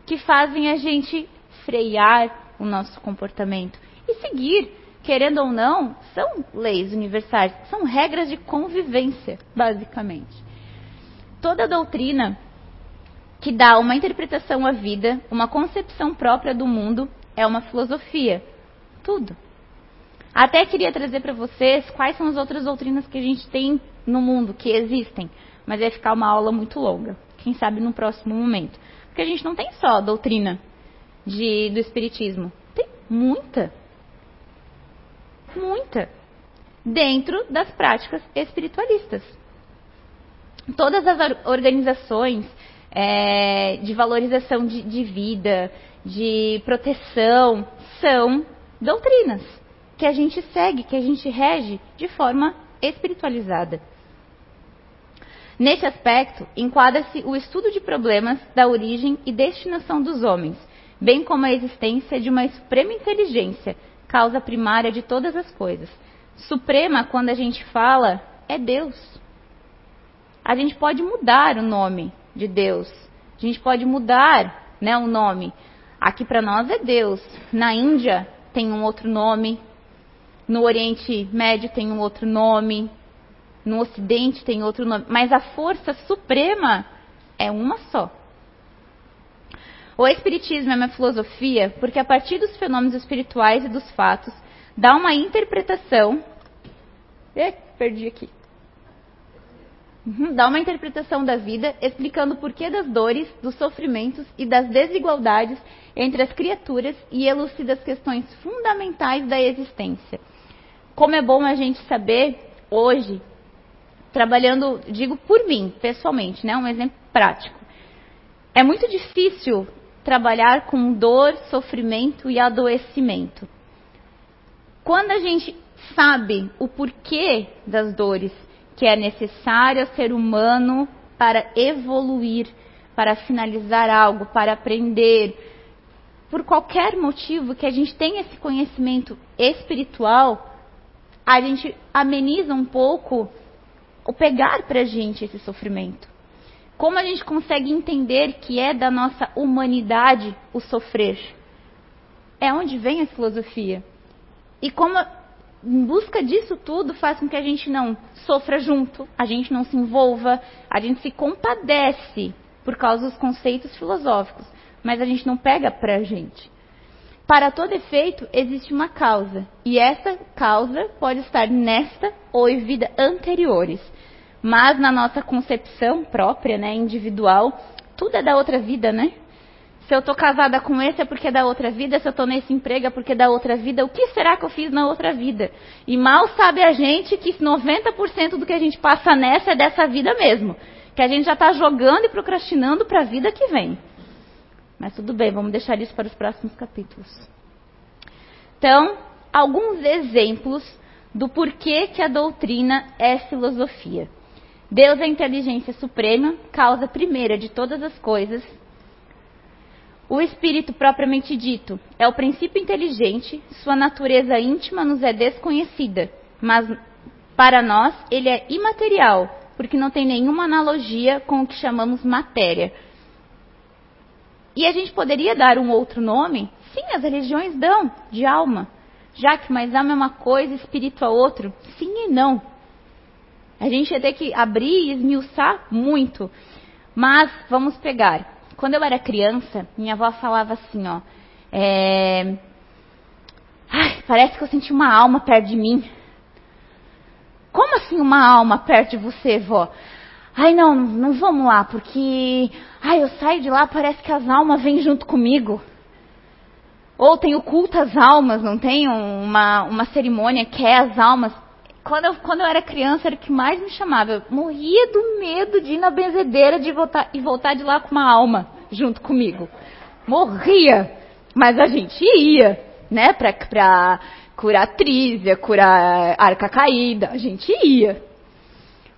que fazem a gente frear o nosso comportamento e seguir, querendo ou não, são leis universais, são regras de convivência, basicamente. Toda doutrina que dá uma interpretação à vida, uma concepção própria do mundo, é uma filosofia. Tudo. Até queria trazer para vocês quais são as outras doutrinas que a gente tem no mundo, que existem, mas vai ficar uma aula muito longa. Quem sabe no próximo momento. Porque a gente não tem só a doutrina de, do Espiritismo, tem muita. Muita. Dentro das práticas espiritualistas. Todas as organizações é, de valorização de, de vida, de proteção, são doutrinas que a gente segue, que a gente rege de forma espiritualizada. Nesse aspecto, enquadra-se o estudo de problemas da origem e destinação dos homens, bem como a existência de uma suprema inteligência, causa primária de todas as coisas. Suprema, quando a gente fala, é Deus. A gente pode mudar o nome de Deus. A gente pode mudar né, o nome. Aqui para nós é Deus. Na Índia tem um outro nome. No Oriente Médio tem um outro nome no Ocidente tem outro nome, mas a força suprema é uma só. O Espiritismo é uma filosofia porque, a partir dos fenômenos espirituais e dos fatos, dá uma interpretação. É, perdi aqui. Uhum, dá uma interpretação da vida, explicando o porquê das dores, dos sofrimentos e das desigualdades entre as criaturas e elucida as questões fundamentais da existência. Como é bom a gente saber hoje trabalhando, digo por mim, pessoalmente, né, um exemplo prático. É muito difícil trabalhar com dor, sofrimento e adoecimento. Quando a gente sabe o porquê das dores que é necessário ao ser humano para evoluir, para finalizar algo, para aprender, por qualquer motivo que a gente tenha esse conhecimento espiritual, a gente ameniza um pouco o pegar para a gente esse sofrimento. Como a gente consegue entender que é da nossa humanidade o sofrer? É onde vem a filosofia. E como em busca disso tudo faz com que a gente não sofra junto, a gente não se envolva, a gente se compadece por causa dos conceitos filosóficos, mas a gente não pega para a gente. Para todo efeito, existe uma causa, e essa causa pode estar nesta ou em vida anteriores. Mas na nossa concepção própria, né, individual, tudo é da outra vida, né? Se eu tô casada com esse é porque é da outra vida, se eu tô nesse emprego é porque é da outra vida, o que será que eu fiz na outra vida? E mal sabe a gente que 90% do que a gente passa nessa é dessa vida mesmo. Que a gente já está jogando e procrastinando para a vida que vem. Mas tudo bem, vamos deixar isso para os próximos capítulos. Então, alguns exemplos do porquê que a doutrina é filosofia. Deus é a inteligência suprema, causa primeira de todas as coisas. O espírito propriamente dito é o princípio inteligente, sua natureza íntima nos é desconhecida, mas para nós ele é imaterial, porque não tem nenhuma analogia com o que chamamos matéria. E a gente poderia dar um outro nome? Sim, as religiões dão, de alma. Já que mais alma é uma coisa, espírito é outro? Sim e não. A gente ia ter que abrir e esmiuçar muito. Mas vamos pegar. Quando eu era criança, minha avó falava assim, ó. É... Ai, parece que eu senti uma alma perto de mim. Como assim uma alma perto de você, vó? Ai, não, não vamos lá, porque. Ai, eu saio de lá, parece que as almas vêm junto comigo. Ou tem o culto às almas, não tem uma, uma cerimônia que é as almas quando eu, quando eu era criança, era o que mais me chamava. Eu morria do medo de ir na benzedeira de voltar, e voltar de lá com uma alma junto comigo. Morria! Mas a gente ia, né? Pra, pra curar trízia, curar arca caída. A gente ia.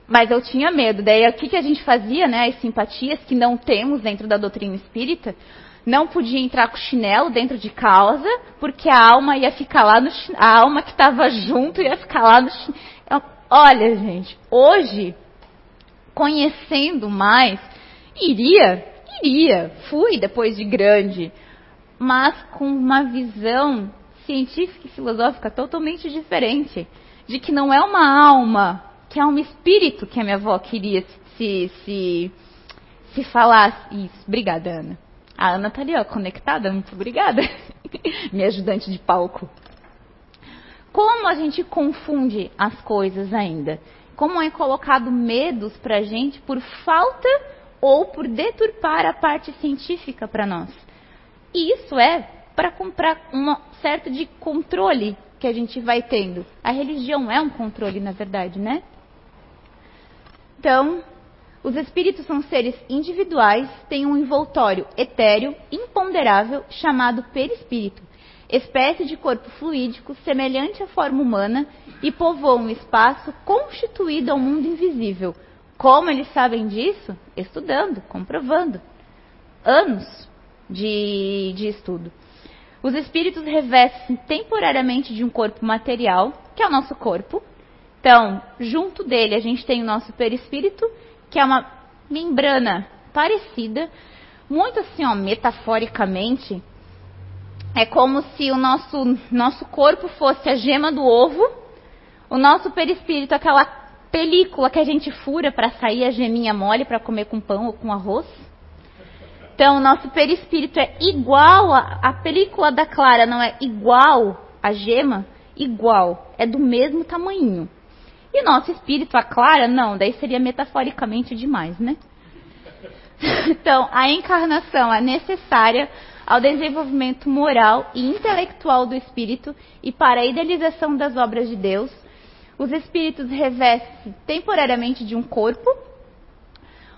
Mas eu tinha medo. Daí o que, que a gente fazia, né? As simpatias que não temos dentro da doutrina espírita não podia entrar com chinelo dentro de casa, porque a alma ia ficar lá no a alma que estava junto ia ficar lá no chinelo. Olha, gente, hoje, conhecendo mais, iria, iria, fui depois de grande, mas com uma visão científica e filosófica totalmente diferente, de que não é uma alma, que é um espírito que a minha avó queria se, se, se falasse isso. Obrigada, Ana. A Ana tá ali, ó, conectada, muito obrigada. [laughs] Minha ajudante de palco. Como a gente confunde as coisas ainda? Como é colocado medos para a gente por falta ou por deturpar a parte científica para nós? E isso é para comprar um certo de controle que a gente vai tendo. A religião é um controle, na verdade, né? Então, Os espíritos são seres individuais, têm um envoltório etéreo, imponderável, chamado perispírito, espécie de corpo fluídico semelhante à forma humana e povoam um espaço constituído ao mundo invisível. Como eles sabem disso? Estudando, comprovando. Anos de, de estudo. Os espíritos revestem temporariamente de um corpo material, que é o nosso corpo. Então, junto dele, a gente tem o nosso perispírito, que é uma membrana parecida, muito assim, ó, metaforicamente, é como se o nosso, nosso corpo fosse a gema do ovo, o nosso perispírito, aquela película que a gente fura para sair a geminha mole para comer com pão ou com arroz. Então, o nosso perispírito é igual, a, a película da clara não é igual à gema, igual, é do mesmo tamanho. E nosso espírito, a clara, não, daí seria metaforicamente demais, né? [laughs] Então, a encarnação é necessária ao desenvolvimento moral e intelectual do espírito e para a idealização das obras de Deus. Os espíritos revestem temporariamente de um corpo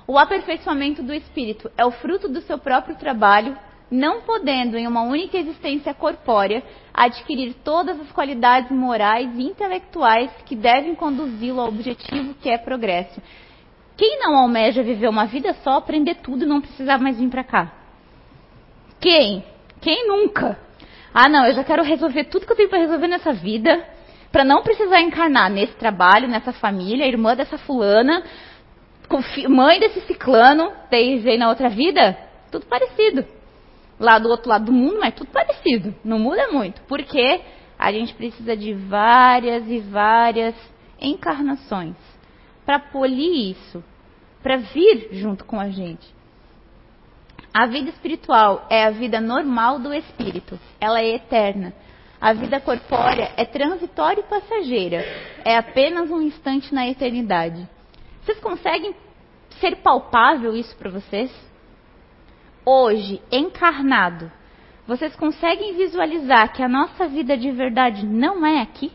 o aperfeiçoamento do espírito é o fruto do seu próprio trabalho, não podendo, em uma única existência corpórea, adquirir todas as qualidades morais e intelectuais que devem conduzi-lo ao objetivo que é progresso. Quem não almeja viver uma vida só, aprender tudo e não precisar mais vir para cá? Quem? Quem nunca? Ah, não, eu já quero resolver tudo que eu tenho para resolver nessa vida, para não precisar encarnar nesse trabalho, nessa família, irmã dessa fulana, mãe desse ciclano, desde na outra vida, tudo parecido. Lá do outro lado do mundo, mas tudo parecido. Não muda muito. Porque a gente precisa de várias e várias encarnações para polir isso, para vir junto com a gente. A vida espiritual é a vida normal do espírito. Ela é eterna. A vida corpórea é transitória e passageira. É apenas um instante na eternidade. Vocês conseguem ser palpável isso para vocês? Hoje, encarnado, vocês conseguem visualizar que a nossa vida de verdade não é aqui?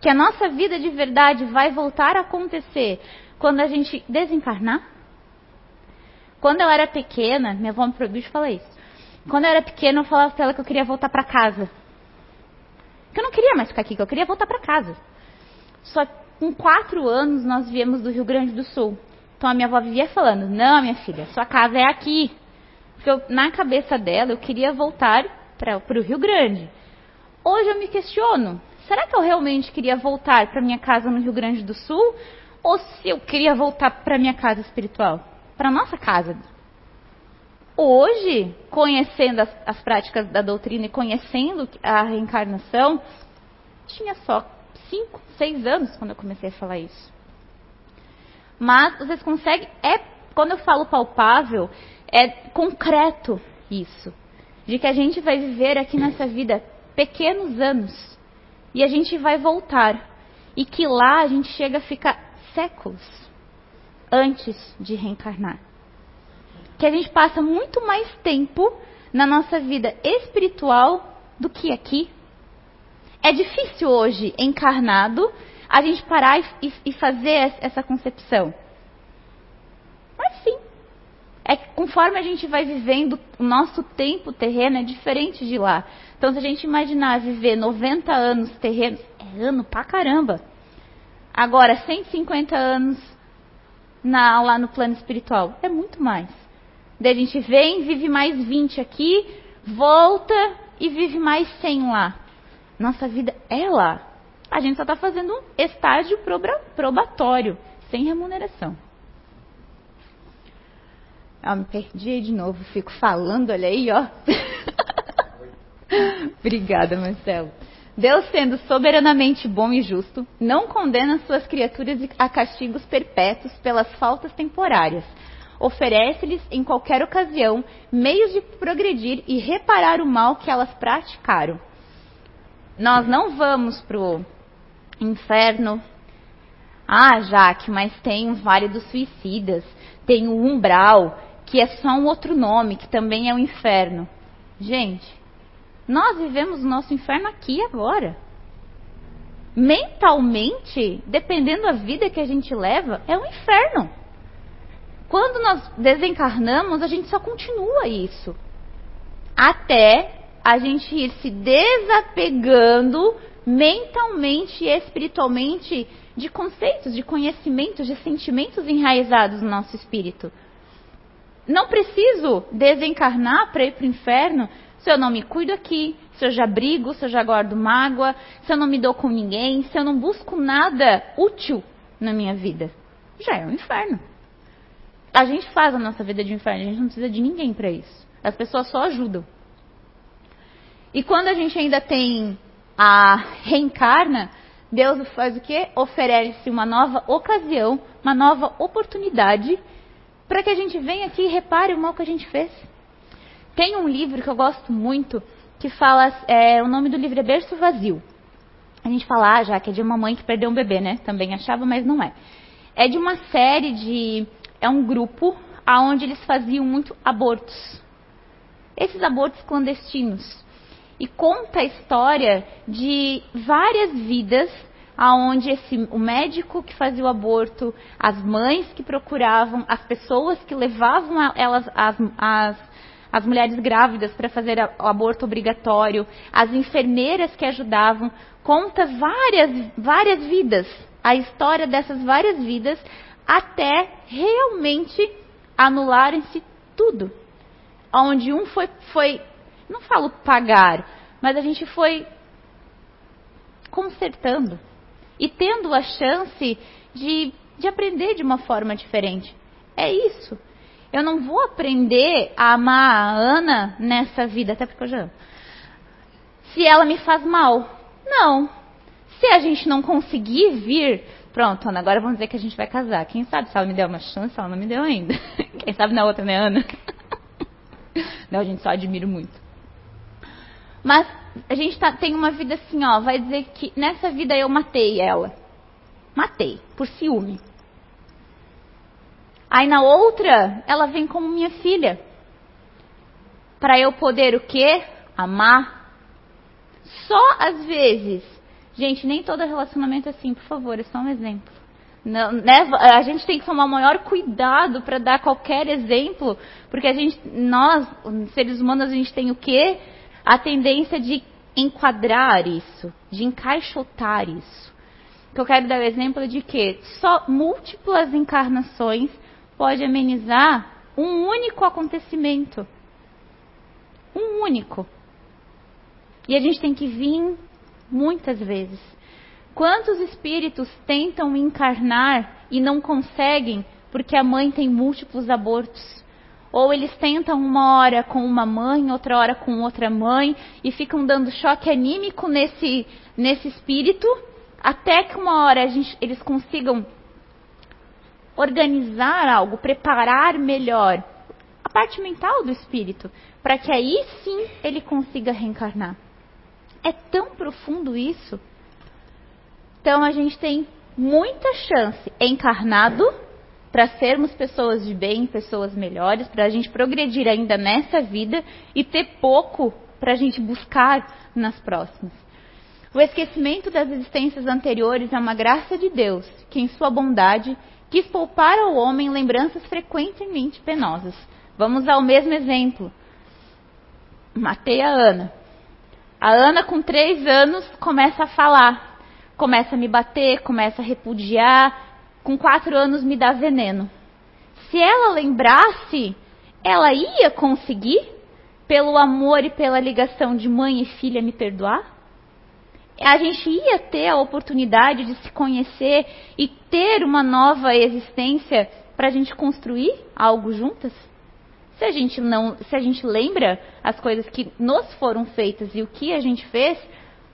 Que a nossa vida de verdade vai voltar a acontecer quando a gente desencarnar? Quando eu era pequena, minha avó me proibiu de falar isso. Quando eu era pequena, eu falava para ela que eu queria voltar para casa. Que eu não queria mais ficar aqui, que eu queria voltar para casa. Só com quatro anos, nós viemos do Rio Grande do Sul. Então a minha avó vivia falando: Não, minha filha, sua casa é aqui. Porque eu, na cabeça dela, eu queria voltar para o Rio Grande. Hoje eu me questiono: será que eu realmente queria voltar para minha casa no Rio Grande do Sul? Ou se eu queria voltar para minha casa espiritual? Para nossa casa? Hoje, conhecendo as, as práticas da doutrina e conhecendo a reencarnação, tinha só cinco, seis anos quando eu comecei a falar isso. Mas vocês conseguem, é, quando eu falo palpável, é concreto isso. De que a gente vai viver aqui nessa vida pequenos anos e a gente vai voltar. E que lá a gente chega a ficar séculos antes de reencarnar. Que a gente passa muito mais tempo na nossa vida espiritual do que aqui. É difícil hoje, encarnado, a gente parar e, e fazer essa concepção. Mas sim. É que conforme a gente vai vivendo, o nosso tempo terreno é diferente de lá. Então, se a gente imaginar viver 90 anos terrenos, é ano pra caramba. Agora, 150 anos na, lá no plano espiritual, é muito mais. Daí a gente vem, vive mais 20 aqui, volta e vive mais 100 lá. Nossa vida é lá. A gente só está fazendo um estágio probatório, sem remuneração. Ah, me perdi de novo, fico falando, olha aí, ó. [laughs] Obrigada, Marcelo. Deus, sendo soberanamente bom e justo, não condena suas criaturas a castigos perpétuos pelas faltas temporárias. Oferece-lhes, em qualquer ocasião, meios de progredir e reparar o mal que elas praticaram nós não vamos pro inferno. Ah, Jaque, mas tem o Vale dos Suicidas, tem o Umbral, que é só um outro nome, que também é o inferno. Gente, nós vivemos o nosso inferno aqui agora. Mentalmente, dependendo da vida que a gente leva, é um inferno. Quando nós desencarnamos, a gente só continua isso. Até a gente ir se desapegando mentalmente e espiritualmente de conceitos, de conhecimentos, de sentimentos enraizados no nosso espírito. Não preciso desencarnar para ir para o inferno se eu não me cuido aqui, se eu já brigo, se eu já guardo mágoa, se eu não me dou com ninguém, se eu não busco nada útil na minha vida. Já é um inferno. A gente faz a nossa vida de inferno, a gente não precisa de ninguém para isso. As pessoas só ajudam. E quando a gente ainda tem a reencarna, Deus faz o quê? Oferece uma nova ocasião, uma nova oportunidade para que a gente venha aqui e repare o mal que a gente fez. Tem um livro que eu gosto muito que fala, é, o nome do livro é Berço Vazio. A gente fala, ah, já que é de uma mãe que perdeu um bebê, né? Também achava, mas não é. É de uma série de é um grupo aonde eles faziam muito abortos. Esses abortos clandestinos. E conta a história de várias vidas aonde esse, o médico que fazia o aborto, as mães que procuravam, as pessoas que levavam a, elas, as, as, as mulheres grávidas para fazer o aborto obrigatório, as enfermeiras que ajudavam, conta várias, várias vidas, a história dessas várias vidas, até realmente anularem-se tudo. Onde um foi, foi, não falo pagar, mas a gente foi consertando e tendo a chance de, de aprender de uma forma diferente. É isso. Eu não vou aprender a amar a Ana nessa vida, até porque eu já amo. Se ela me faz mal. Não. Se a gente não conseguir vir Pronto, Ana, agora vamos dizer que a gente vai casar. Quem sabe se ela me deu uma chance, ela não me deu ainda. [laughs] Quem sabe na outra, né, Ana? [laughs] Não, a gente só admira muito. Mas a gente tá, tem uma vida assim, ó, vai dizer que nessa vida eu matei ela. Matei, por ciúme. Aí na outra, ela vem como minha filha. Para eu poder o quê? Amar. Só às vezes Gente, nem todo relacionamento é assim, por favor, é só um exemplo. Não, né? A gente tem que tomar maior cuidado para dar qualquer exemplo, porque a gente, nós, seres humanos, a gente tem o quê? A tendência de enquadrar isso, de encaixotar isso. Que eu quero dar o exemplo de que só múltiplas encarnações pode amenizar um único acontecimento. Um único. E a gente tem que vir muitas vezes. Quantos espíritos tentam encarnar e não conseguem porque a mãe tem múltiplos abortos? Ou eles tentam uma hora com uma mãe, outra hora com outra mãe e ficam dando choque anímico nesse, nesse espírito, até que uma hora gente, eles consigam organizar algo, preparar melhor a parte mental do espírito, para que aí sim ele consiga reencarnar. É tão profundo isso. Então a gente tem muita chance encarnado para sermos pessoas de bem, pessoas melhores, para a gente progredir ainda nessa vida e ter pouco para a gente buscar nas próximas. O esquecimento das existências anteriores é uma graça de Deus, que em sua bondade quis poupar ao homem lembranças frequentemente penosas. Vamos ao mesmo exemplo. Matei a Ana. A Ana, com três anos, começa a falar, começa a me bater, começa a repudiar. Com quatro anos, me dá veneno. Se ela lembrasse, ela ia conseguir, pelo amor e pela ligação de mãe e filha, me perdoar? A gente ia ter a oportunidade de se conhecer e ter uma nova existência para a gente construir algo juntas? Se a gente não, se a gente lembra as coisas que nos foram feitas e o que a gente fez,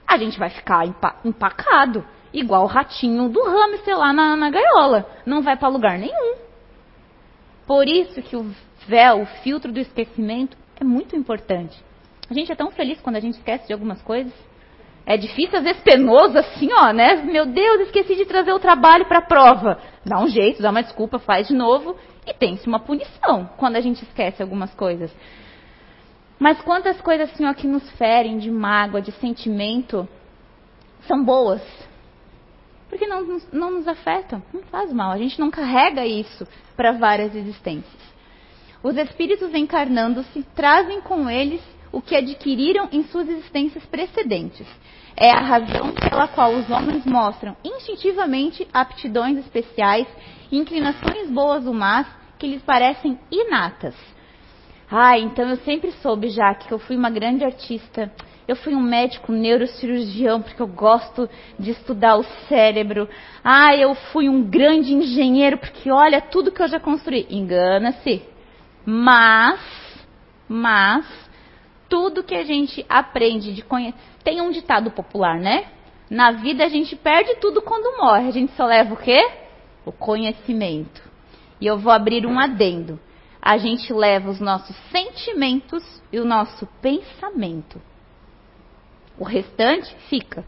a gente vai ficar empacado, igual o ratinho do hamster lá na, na gaiola, não vai para lugar nenhum. Por isso que o véu, o filtro do esquecimento é muito importante. A gente é tão feliz quando a gente esquece de algumas coisas. É difícil, às vezes penoso assim, ó, né? Meu Deus, esqueci de trazer o trabalho para a prova. Dá um jeito, dá uma desculpa, faz de novo e tem-se uma punição quando a gente esquece algumas coisas. Mas quantas coisas assim ó, que nos ferem de mágoa, de sentimento, são boas? Porque não, não nos afetam, não faz mal. A gente não carrega isso para várias existências. Os espíritos encarnando-se trazem com eles o que adquiriram em suas existências precedentes. É a razão pela qual os homens mostram instintivamente aptidões especiais e inclinações boas ou más que lhes parecem inatas. Ah, então eu sempre soube já que eu fui uma grande artista. Eu fui um médico neurocirurgião porque eu gosto de estudar o cérebro. Ah, eu fui um grande engenheiro porque olha tudo que eu já construí. Engana-se. Mas, mas, tudo que a gente aprende de conhecer. Tem um ditado popular, né? Na vida a gente perde tudo quando morre. A gente só leva o quê? O conhecimento. E eu vou abrir um adendo. A gente leva os nossos sentimentos e o nosso pensamento. O restante fica.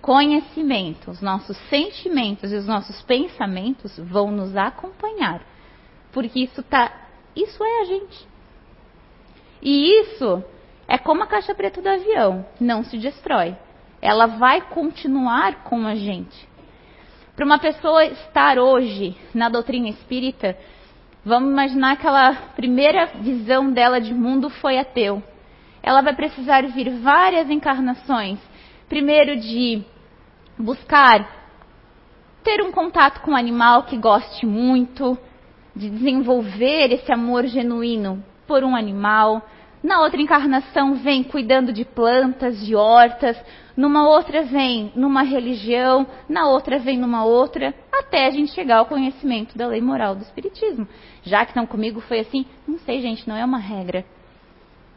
Conhecimento, os nossos sentimentos e os nossos pensamentos vão nos acompanhar. Porque isso tá, isso é a gente. E isso é como a caixa preta do avião, não se destrói. Ela vai continuar com a gente. Para uma pessoa estar hoje na doutrina espírita, vamos imaginar que aquela primeira visão dela de mundo foi ateu. Ela vai precisar vir várias encarnações. Primeiro de buscar ter um contato com um animal que goste muito, de desenvolver esse amor genuíno por um animal, na outra encarnação vem cuidando de plantas, de hortas. Numa outra vem numa religião. Na outra vem numa outra. Até a gente chegar ao conhecimento da lei moral do Espiritismo. Já que não comigo foi assim, não sei, gente, não é uma regra.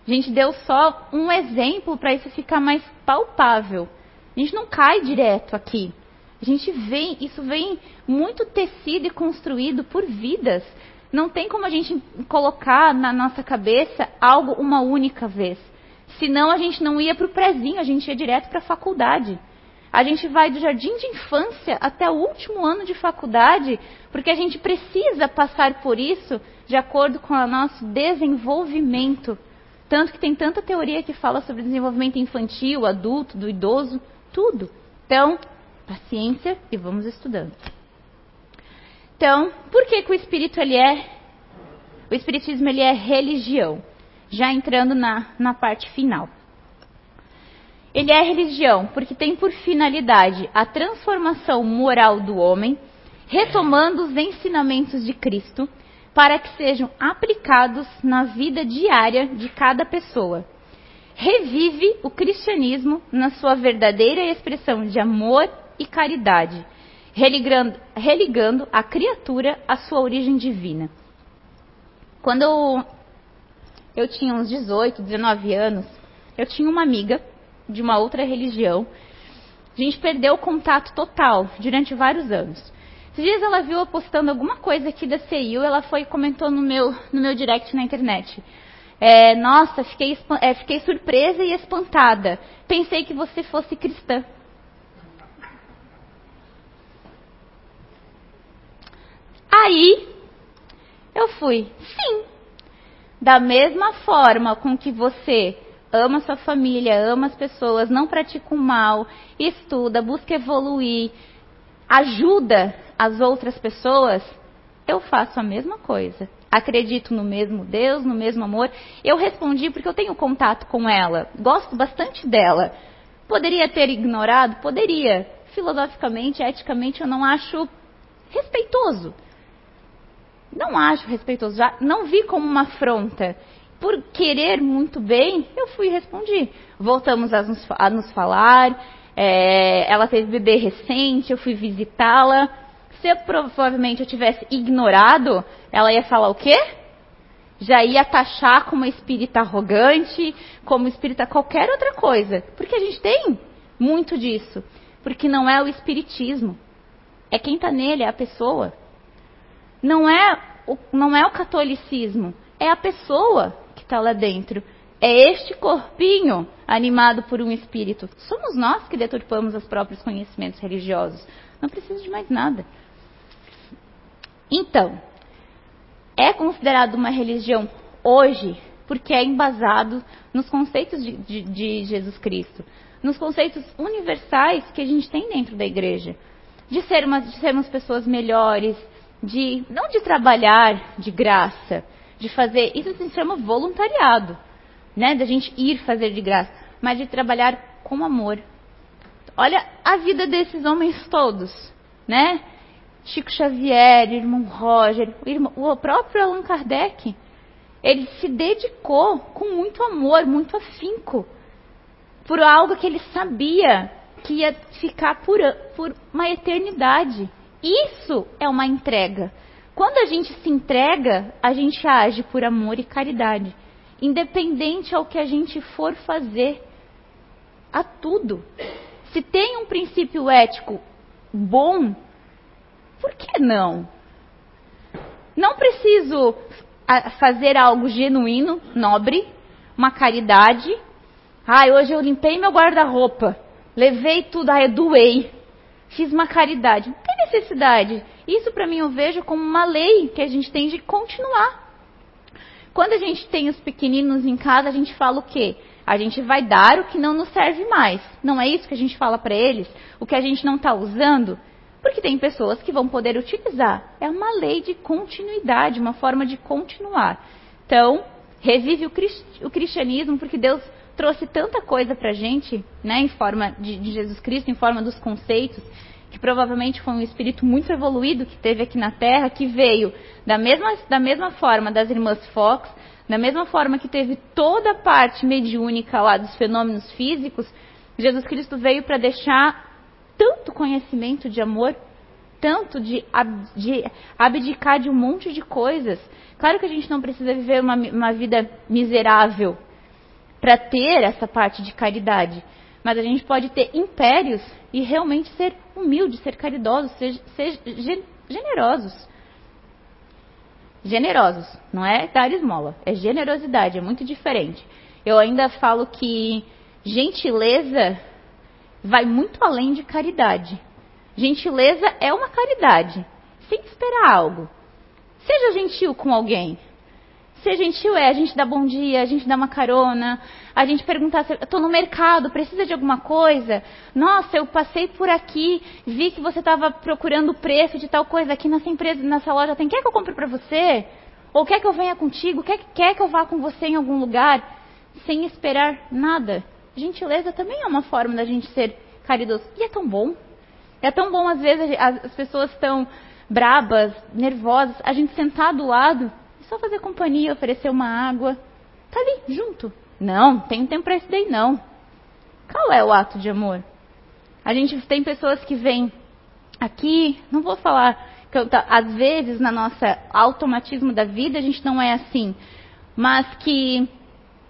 A gente deu só um exemplo para isso ficar mais palpável. A gente não cai direto aqui. A gente vem, isso vem muito tecido e construído por vidas. Não tem como a gente colocar na nossa cabeça algo uma única vez. Senão a gente não ia para o prezinho, a gente ia direto para a faculdade. A gente vai do jardim de infância até o último ano de faculdade, porque a gente precisa passar por isso de acordo com o nosso desenvolvimento. Tanto que tem tanta teoria que fala sobre desenvolvimento infantil, adulto, do idoso, tudo. Então, paciência e vamos estudando. Então, por que, que o espírito ele é o espiritismo ele é religião? Já entrando na, na parte final. Ele é religião porque tem por finalidade a transformação moral do homem, retomando os ensinamentos de Cristo para que sejam aplicados na vida diária de cada pessoa. Revive o cristianismo na sua verdadeira expressão de amor e caridade religando, religando a criatura à sua origem divina. Quando eu, eu tinha uns 18, 19 anos, eu tinha uma amiga de uma outra religião. A gente perdeu o contato total durante vários anos. Esses dias ela viu eu postando alguma coisa aqui da CIU, ela foi e comentou no meu, no meu direct na internet. É, Nossa, fiquei, é, fiquei surpresa e espantada. Pensei que você fosse cristã. Aí eu fui, sim. Da mesma forma com que você ama sua família, ama as pessoas, não pratica o mal, estuda, busca evoluir, ajuda as outras pessoas, eu faço a mesma coisa. Acredito no mesmo Deus, no mesmo amor. Eu respondi porque eu tenho contato com ela, gosto bastante dela. Poderia ter ignorado? Poderia. Filosoficamente, eticamente, eu não acho respeitoso. Não acho respeitoso, já não vi como uma afronta. Por querer muito bem, eu fui e respondi. Voltamos a nos, a nos falar. É, ela teve bebê recente, eu fui visitá-la. Se eu, provavelmente eu tivesse ignorado, ela ia falar o quê? Já ia taxar como espírita arrogante, como espírita qualquer outra coisa. Porque a gente tem muito disso. Porque não é o espiritismo. É quem está nele, é a pessoa não é o, não é o catolicismo, é a pessoa que está lá dentro. É este corpinho animado por um espírito. Somos nós que deturpamos os próprios conhecimentos religiosos. Não precisa de mais nada. Então, é considerado uma religião hoje porque é embasado nos conceitos de, de, de Jesus Cristo. nos conceitos universais que a gente tem dentro da igreja. De, ser uma, de sermos pessoas melhores, de não de trabalhar de graça, de fazer. Isso se chama voluntariado, né? Da gente ir fazer de graça, mas de trabalhar com amor. Olha a vida desses homens todos, né? Chico Xavier, irmão Roger, o, irmão, o próprio Allan Kardec. Ele se dedicou com muito amor, muito afinco, por algo que ele sabia que ia ficar por, por uma eternidade. Isso é uma entrega. Quando a gente se entrega, a gente age por amor e caridade, independente ao que a gente for fazer, a tudo. Se tem um princípio ético bom, por que não? Não preciso fazer algo genuíno, nobre, uma caridade. Ah, hoje eu limpei meu guarda-roupa, levei tudo, ah, eu doei, fiz uma caridade. Não tem necessidade. Isso para mim eu vejo como uma lei que a gente tem de continuar. Quando a gente tem os pequeninos em casa, a gente fala o quê? A gente vai dar o que não nos serve mais. Não é isso que a gente fala para eles? O que a gente não está usando? Porque tem pessoas que vão poder utilizar. É uma lei de continuidade, uma forma de continuar. Então, revive o, cristianismo, porque Deus trouxe tanta coisa para a gente, né, em forma de, de Jesus Cristo, em forma dos conceitos, que provavelmente foi um espírito muito evoluído que teve aqui na Terra, que veio da mesma, da mesma forma das irmãs Fox, da mesma forma que teve toda a parte mediúnica lá dos fenômenos físicos, Jesus Cristo veio para deixar tanto conhecimento de amor, tanto de, de, abdicar de um monte de coisas. Claro que a gente não precisa viver uma, uma vida miserável para ter essa parte de caridade, mas a gente pode ter impérios e realmente ser humildes, ser caridosos, ser, ser generosos. Generosos, não é dar esmola, é generosidade, é muito diferente. Eu ainda falo que gentileza vai muito além de caridade. Gentileza é uma caridade, sem esperar algo. Seja gentil com alguém. Ser gentil é a gente dar bom dia, a gente dar uma carona, a gente perguntar se estou no mercado, precisa de alguma coisa? Nossa, eu passei por aqui, vi que você estava procurando o preço de tal coisa aqui nessa empresa, nessa loja, tem quer que eu compre para você? Ou quer que eu venha contigo? Quer, quer que eu vá com você em algum lugar? Sem esperar nada. Gentileza também é uma forma da gente ser caridoso. E é tão bom. É tão bom, às vezes, as pessoas estão brabas, nervosas, a gente sentar do lado só fazer companhia, oferecer uma água. Tá ali, junto. Não, tem tempo para isso daí, não. Qual é o ato de amor? A gente tem pessoas que vêm aqui, não vou falar que eu, às vezes na nossa automatismo da vida a gente não é assim, mas que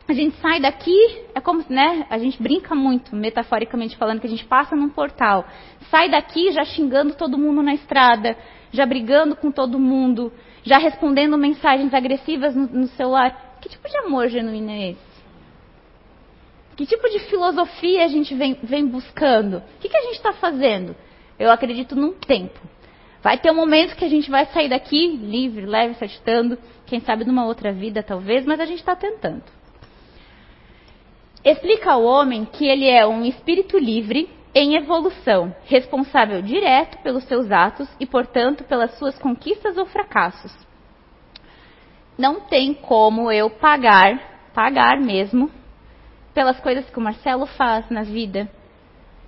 a gente sai daqui, é como, né, a gente brinca muito, metaforicamente falando, que a gente passa num portal, sai daqui já xingando todo mundo na estrada, já brigando com todo mundo, já respondendo mensagens agressivas no, no celular. Que tipo de amor genuíno é esse? Que tipo de filosofia a gente vem, vem buscando? O que, que a gente está fazendo? Eu acredito num tempo. Vai ter um momento que a gente vai sair daqui livre, leve, saltitando, quem sabe numa outra vida talvez, mas a gente está tentando explica ao homem que ele é um espírito livre em evolução, responsável direto pelos seus atos e, portanto, pelas suas conquistas ou fracassos. Não tem como eu pagar, pagar mesmo, pelas coisas que o Marcelo faz na vida,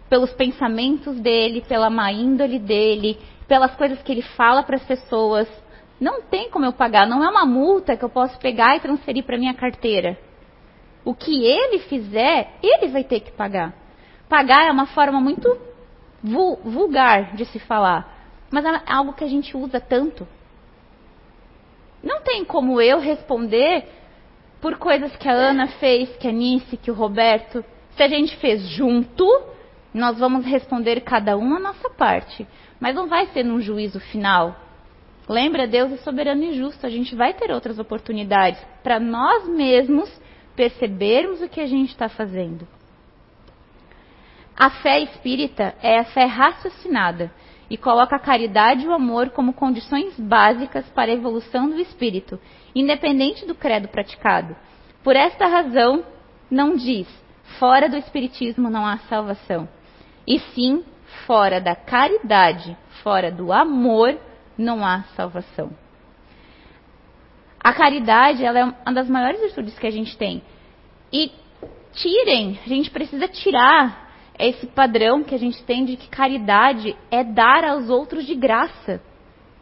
pelos pensamentos dele, pela má índole dele, pelas coisas que ele fala para as pessoas. Não tem como eu pagar, não é uma multa que eu posso pegar e transferir para minha carteira. O que ele fizer, ele vai ter que pagar. Pagar é uma forma muito vulgar de se falar, mas é algo que a gente usa tanto. Não tem como eu responder por coisas que a Ana fez, que a Nice, que o Roberto. Se a gente fez junto, nós vamos responder cada um a nossa parte. Mas não vai ser num juízo final. Lembra, Deus é soberano e justo. A gente vai ter outras oportunidades para nós mesmos percebermos o que a gente está fazendo. A fé espírita é a fé raciocinada e coloca a caridade e o amor como condições básicas para a evolução do espírito, independente do credo praticado. Por esta razão, não diz fora do Espiritismo não há salvação. E sim, fora da caridade, fora do amor, não há salvação. A caridade ela é uma das maiores virtudes que a gente tem. E tirem, a gente precisa tirar esse padrão que a gente tem de que caridade é dar aos outros de graça.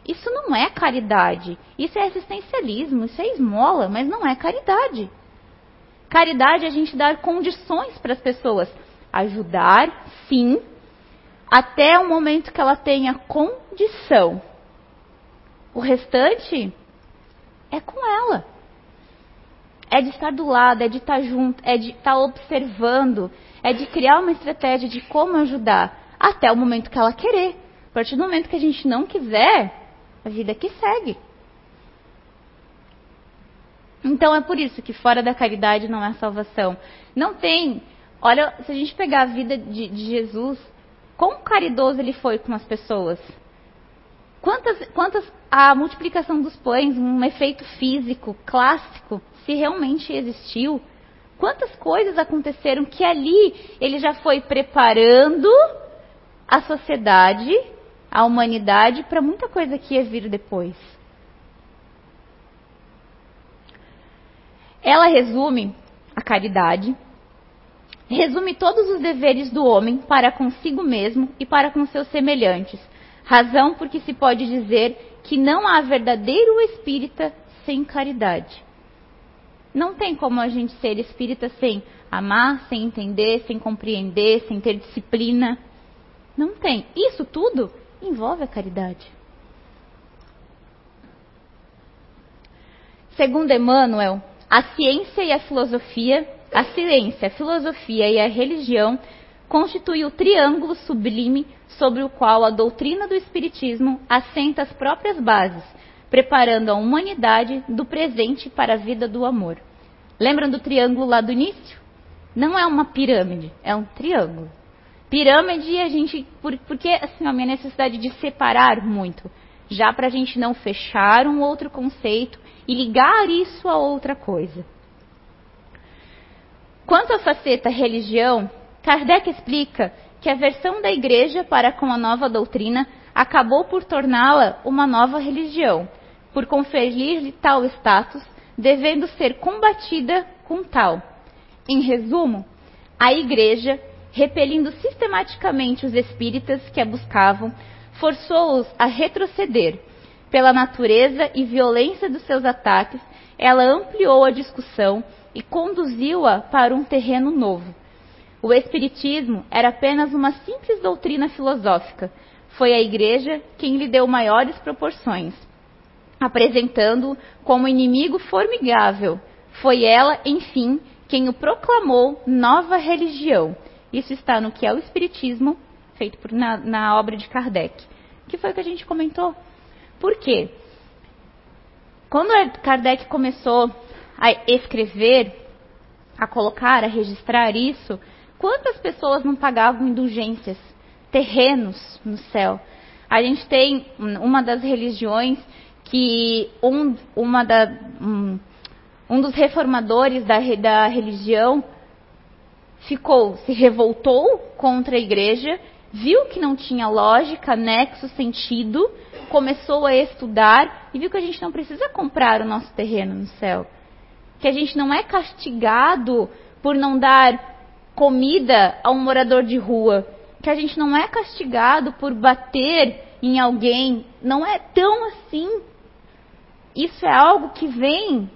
Isso não é caridade. Isso é assistencialismo, isso é esmola, mas não é caridade. Caridade é a gente dar condições para as pessoas. Ajudar, sim, até o momento que ela tenha condição. O restante é com ela. É de estar do lado, é de estar junto, é de estar observando, é de criar uma estratégia de como ajudar até o momento que ela querer. A partir do momento que a gente não quiser, a vida que segue. Então é por isso que fora da caridade não há salvação. Não tem. Olha, se a gente pegar a vida de, de Jesus, quão caridoso ele foi com as pessoas. Quantas, quantas a multiplicação dos pães, um efeito físico clássico, se realmente existiu, quantas coisas aconteceram que ali ele já foi preparando a sociedade, a humanidade para muita coisa que ia vir depois. Ela resume a caridade, resume todos os deveres do homem para consigo mesmo e para com seus semelhantes Razão porque se pode dizer que não há verdadeiro espírita sem caridade. Não tem como a gente ser espírita sem amar, sem entender, sem compreender, sem ter disciplina. Não tem. Isso tudo envolve a caridade. Segundo Emmanuel, a ciência e a filosofia, a ciência, a filosofia e a religião constituem o triângulo sublime sobre o qual a doutrina do Espiritismo assenta as próprias bases, preparando a humanidade do presente para a vida do amor. Lembram do triângulo lá do início? Não é uma pirâmide, é um triângulo. Pirâmide a gente, porque assim, a minha necessidade de separar muito, já para a gente não fechar um outro conceito e ligar isso a outra coisa. Quanto à faceta religião, Kardec explica que a versão da igreja para com a nova doutrina acabou por torná-la uma nova religião, por conferir-lhe tal status, devendo ser combatida com tal. Em resumo, a igreja, repelindo sistematicamente os espíritas que a buscavam, forçou-os a retroceder. Pela natureza e violência dos seus ataques, ela ampliou a discussão e conduziu-a para um terreno novo o Espiritismo era apenas uma simples doutrina filosófica. Foi a Igreja quem lhe deu maiores proporções, apresentando-o como inimigo formigável. Foi ela, enfim, quem o proclamou nova religião. Isso está no que é o Espiritismo, feito por, na, na obra de Kardec. Que foi o que a gente comentou. Por quê? Quando Kardec começou a escrever, a colocar, a registrar isso, Quantas pessoas não pagavam indulgências, terrenos no céu? A gente tem uma das religiões que um, uma da, um, um dos reformadores da, da religião ficou, se revoltou contra a igreja, viu que não tinha lógica, nexo, sentido, começou a estudar e viu que a gente não precisa comprar o nosso terreno no céu. Que a gente não é castigado por não dar comida a um morador de rua, que a gente não é castigado por bater em alguém, não é tão assim. Isso é algo que vem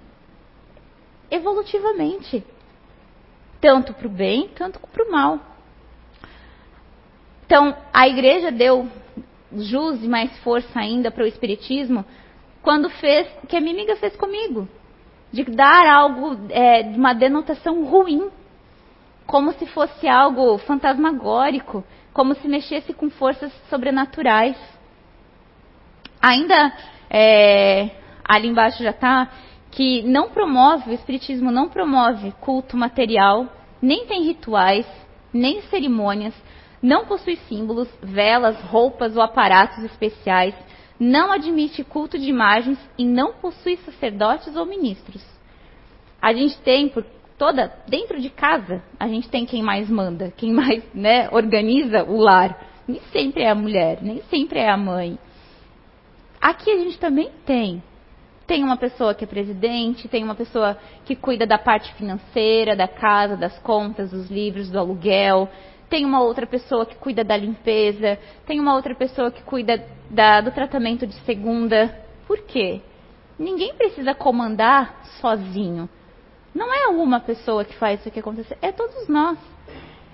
evolutivamente, tanto para o bem, tanto para o mal. Então, a igreja deu jus e mais força ainda para o espiritismo quando fez o que a minha amiga fez comigo, de dar algo, é, uma denotação ruim como se fosse algo fantasmagórico, como se mexesse com forças sobrenaturais. Ainda é, ali embaixo já está que não promove, o Espiritismo não promove culto material, nem tem rituais, nem cerimônias, não possui símbolos, velas, roupas ou aparatos especiais, não admite culto de imagens e não possui sacerdotes ou ministros. A gente tem, por toda dentro de casa, a gente tem quem mais manda, quem mais né, organiza o lar. Nem sempre é a mulher, nem sempre é a mãe. Aqui a gente também tem. Tem uma pessoa que é presidente, tem uma pessoa que cuida da parte financeira, da casa, das contas, dos livros, do aluguel. Tem uma outra pessoa que cuida da limpeza. Tem uma outra pessoa que cuida da, do tratamento de segunda. Por quê? Ninguém precisa comandar sozinho. Não é uma pessoa que faz isso aqui acontecer, é todos nós.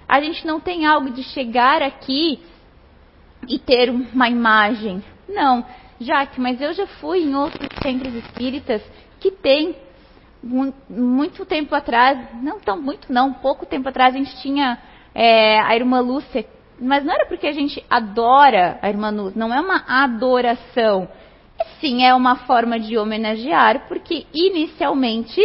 A gente não tem algo de chegar aqui e ter uma imagem. Não, Jaque, mas eu já fui em outros centros espíritas que tem muito tempo atrás, não tão muito não, pouco tempo atrás a gente tinha é, a irmã Lúcia, mas não era porque a gente adora a irmã Lúcia, não é uma adoração. Sim, é uma forma de homenagear, porque inicialmente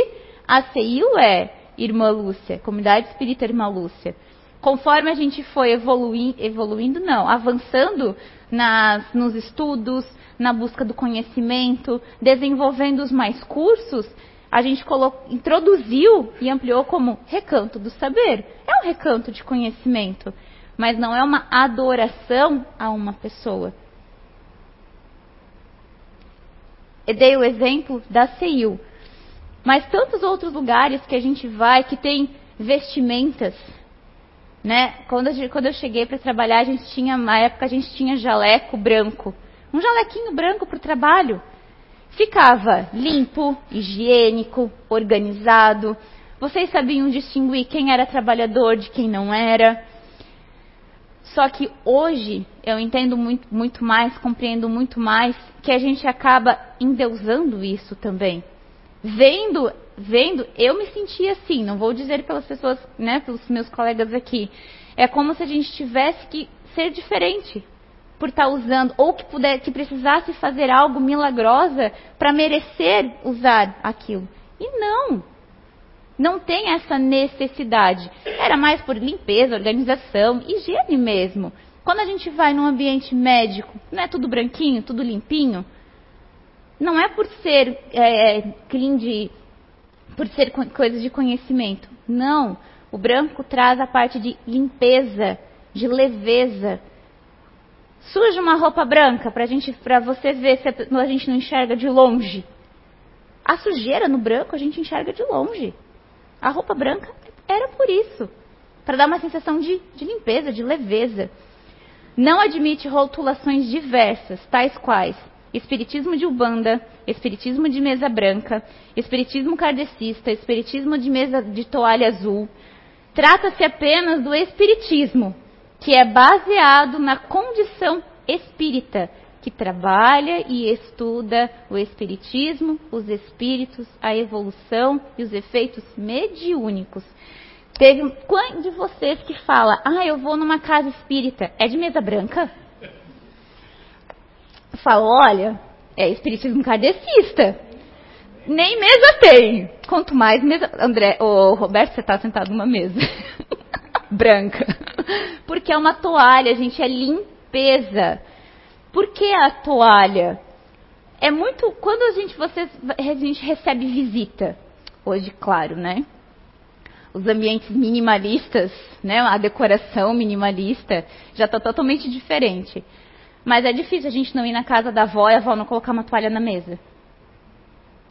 a CEIU é Irmã Lúcia, Comunidade Espírita Irmã Lúcia. Conforme a gente foi evoluindo, evoluindo não, avançando nas, nos estudos, na busca do conhecimento, desenvolvendo os mais cursos, a gente introduziu e ampliou como recanto do saber. É um recanto de conhecimento, mas não é uma adoração a uma pessoa. Eu dei o exemplo da CEIU. Mas tantos outros lugares que a gente vai que tem vestimentas, né? Quando, eu, quando eu cheguei para trabalhar, a gente tinha, na época a gente tinha jaleco branco, um jalequinho branco para o trabalho. Ficava limpo, higiênico, organizado. Vocês sabiam distinguir quem era trabalhador de quem não era. Só que hoje eu entendo muito, muito mais, compreendo muito mais que a gente acaba endeusando isso também vendo, vendo, eu me sentia assim, não vou dizer pelas pessoas, né, pelos meus colegas aqui. É como se a gente tivesse que ser diferente por estar tá usando, ou que, puder, que precisasse fazer algo milagrosa para merecer usar aquilo. E não. Não tem essa necessidade. Era mais por limpeza, organização, higiene mesmo. Quando a gente vai num ambiente médico, não é tudo branquinho, tudo limpinho? Não é por ser é, clean de, por ser coisas de conhecimento. Não. O branco traz a parte de limpeza, de leveza. Suja uma roupa branca para gente, para você ver se a gente não enxerga de longe. A sujeira no branco a gente enxerga de longe. A roupa branca era por isso, para dar uma sensação de, de limpeza, de leveza. Não admite rotulações diversas, tais quais espiritismo de Ubanda, espiritismo de mesa branca, espiritismo kardecista, espiritismo de mesa de toalha azul. Trata-se apenas do espiritismo, que é baseado na condição espírita, que trabalha e estuda o espiritismo, os espíritos, a evolução e os efeitos mediúnicos. Teve quantos de vocês que fala, ah, eu vou numa casa espírita, é de mesa branca? Falo, olha, é espiritismo kardecista. Nem mesa tem. Quanto mais mesa. André, o Roberto, você está sentado numa mesa [laughs] branca. Porque é uma toalha, gente, é limpeza. Por que a toalha? É muito. Quando a gente, você, a gente recebe visita, hoje, claro, né? Os ambientes minimalistas, né? A decoração minimalista já está totalmente diferente. Mas é difícil a gente não ir na casa da avó e a avó não colocar uma toalha na mesa.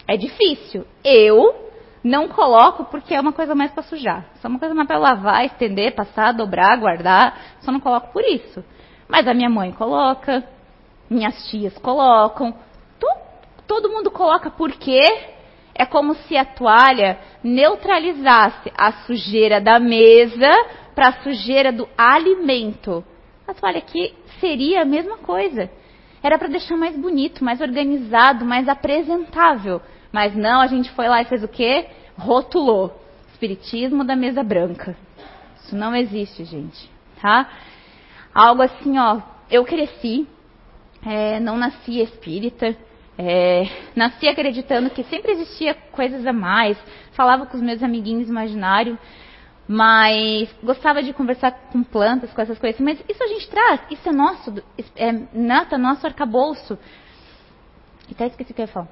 É difícil. Eu não coloco porque é uma coisa mais para sujar. Só uma coisa mais para lavar, estender, passar, dobrar, guardar. Só não coloco por isso. Mas a minha mãe coloca, minhas tias colocam. todo mundo coloca porque é como se a toalha neutralizasse a sujeira da mesa para a sujeira do alimento. A toalha aqui seria a mesma coisa. Era para deixar mais bonito, mais organizado, mais apresentável. Mas não, a gente foi lá e fez o quê? Rotulou. Espiritismo da mesa branca. Isso não existe, gente. Tá? Algo assim, ó. Eu cresci, é, não nasci espírita. É, nasci acreditando que sempre existia coisas a mais. Falava com os meus amiguinhos imaginários mas gostava de conversar com plantas, com essas coisas. Mas isso a gente traz, isso é nosso, é nata, nosso arcabouço. E até esqueci o que eu ia falar.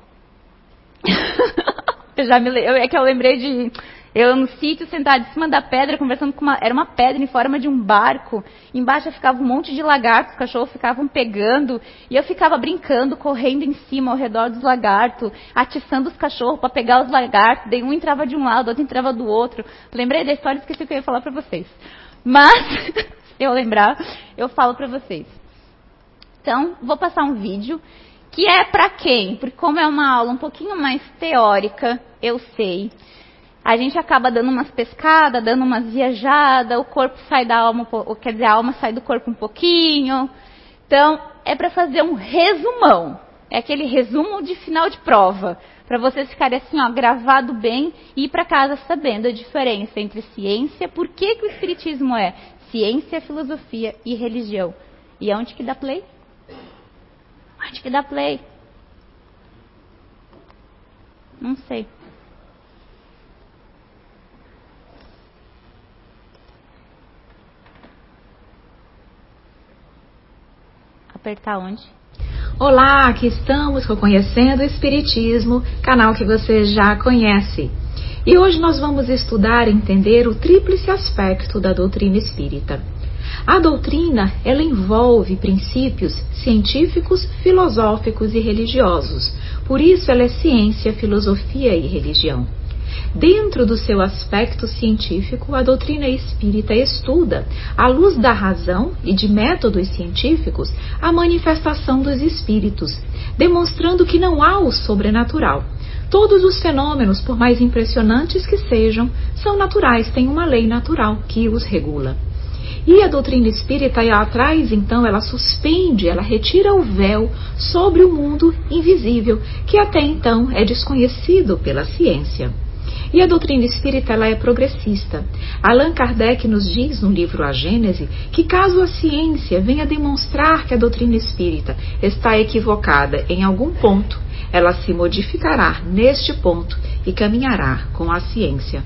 [laughs] eu já me é que eu lembrei de Eu no sítio, sentada em cima da pedra, conversando com uma. Era uma pedra em forma de um barco. Embaixo ficava um monte de lagartos, os cachorros ficavam pegando. E eu ficava brincando, correndo em cima, ao redor dos lagartos, atiçando os cachorros para pegar os lagartos. Daí um entrava de um lado, outro entrava do outro. Lembrei da história esqueci o que eu ia falar para vocês. Mas, [laughs] se eu lembrar, eu falo para vocês. Então, vou passar um vídeo que é para quem? Porque como é uma aula um pouquinho mais teórica, eu sei a gente acaba dando umas pescadas, dando umas viajadas, o corpo sai da alma, quer dizer, a alma sai do corpo um pouquinho. Então, é para fazer um resumão. É aquele resumo de final de prova. Para vocês ficarem assim, ó, gravado bem e ir para casa sabendo a diferença entre ciência, por que, que o Espiritismo é ciência, filosofia e religião. E onde que dá play? Onde que dá play? Não sei. Apertar onde?
Olá, aqui estamos com Conhecendo o Espiritismo, canal que você já conhece. E hoje nós vamos estudar e entender o tríplice aspecto da doutrina espírita. A doutrina, ela envolve princípios científicos, filosóficos e religiosos. Por isso ela é ciência, filosofia e religião. Dentro do seu aspecto científico, a doutrina espírita estuda, à luz da razão e de métodos científicos, a manifestação dos espíritos, demonstrando que não há o sobrenatural. Todos os fenômenos, por mais impressionantes que sejam, são naturais, têm uma lei natural que os regula. E a doutrina espírita ela traz, então, ela suspende, ela retira o véu sobre o mundo invisível, que até então é desconhecido pela ciência. E a doutrina espírita ela é progressista. Allan Kardec nos diz no livro A Gênese que caso a ciência venha demonstrar que a doutrina espírita está equivocada em algum ponto, ela se modificará neste ponto e caminhará com a ciência.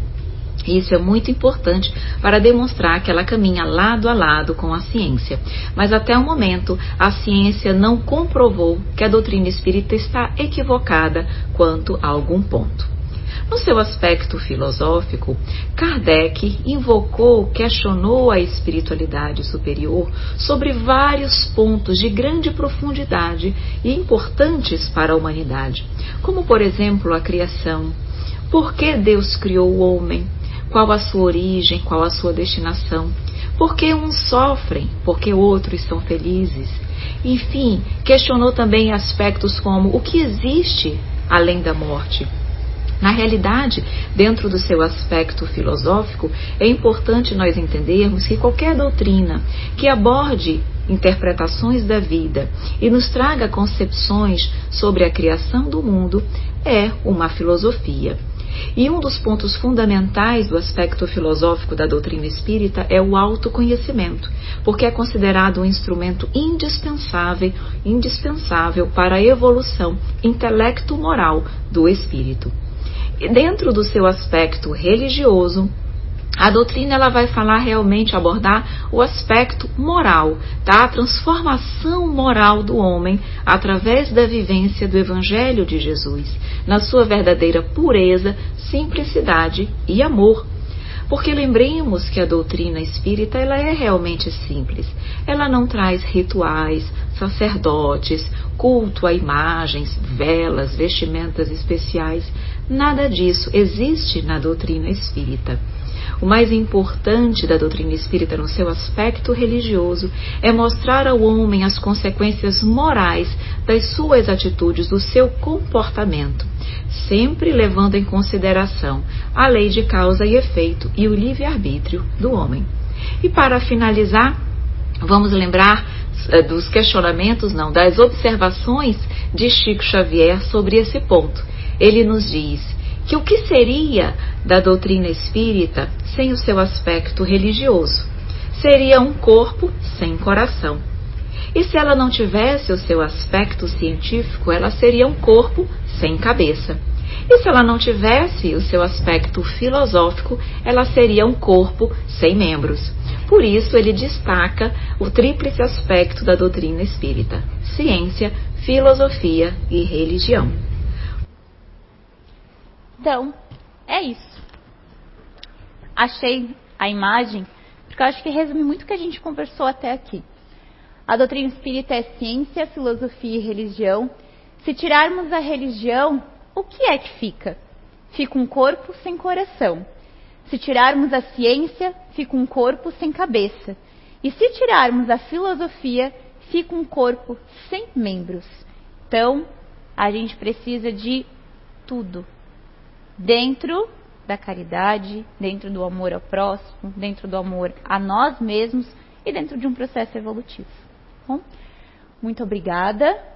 Isso é muito importante para demonstrar que ela caminha lado a lado com a ciência. Mas até o momento, a ciência não comprovou que a doutrina espírita está equivocada quanto a algum ponto. No seu aspecto filosófico, Kardec invocou, questionou a espiritualidade superior sobre vários pontos de grande profundidade e importantes para a humanidade, como, por exemplo, a criação. Por que Deus criou o homem? Qual a sua origem? Qual a sua destinação? Por que uns sofrem? Por que outros são felizes? Enfim, questionou também aspectos como o que existe além da morte na realidade, dentro do seu aspecto filosófico, é importante nós entendermos que qualquer doutrina que aborde interpretações da vida e nos traga concepções sobre a criação do mundo é uma filosofia. E um dos pontos fundamentais do aspecto filosófico da doutrina espírita é o autoconhecimento, porque é considerado um instrumento indispensável, indispensável para a evolução intelecto-moral do espírito dentro do seu aspecto religioso, a doutrina ela vai falar realmente abordar o aspecto moral, tá? A transformação moral do homem através da vivência do evangelho de Jesus, na sua verdadeira pureza, simplicidade e amor. Porque lembremos que a doutrina espírita ela é realmente simples. Ela não traz rituais, sacerdotes, culto a imagens, velas, vestimentas especiais. Nada disso existe na doutrina espírita. O mais importante da doutrina espírita no seu aspecto religioso é mostrar ao homem as consequências morais das suas atitudes, do seu comportamento, sempre levando em consideração a lei de causa e efeito e o livre-arbítrio do homem. E para finalizar, vamos lembrar eh, dos questionamentos, não, das observações de Chico Xavier sobre esse ponto. Ele nos diz que o que seria da doutrina espírita sem o seu aspecto religioso? Seria um corpo sem coração. E se ela não tivesse o seu aspecto científico, ela seria um corpo sem cabeça. E se ela não tivesse o seu aspecto filosófico, ela seria um corpo sem membros. Por isso, ele destaca o tríplice aspecto da doutrina espírita: ciência, filosofia e religião.
Então, é isso. achei a imagem porque eu acho que resume muito o que a gente conversou até aqui. A doutrina espírita é ciência, filosofia e religião. Se tirarmos a religião, o que é que fica? Fica um corpo sem coração. Se tirarmos a ciência, fica um corpo sem cabeça. E se tirarmos a filosofia, fica um corpo sem membros. Então, a gente precisa de tudo. Dentro da caridade, dentro do amor ao próximo, dentro do amor a nós mesmos e dentro de um processo evolutivo. Bom, muito obrigada.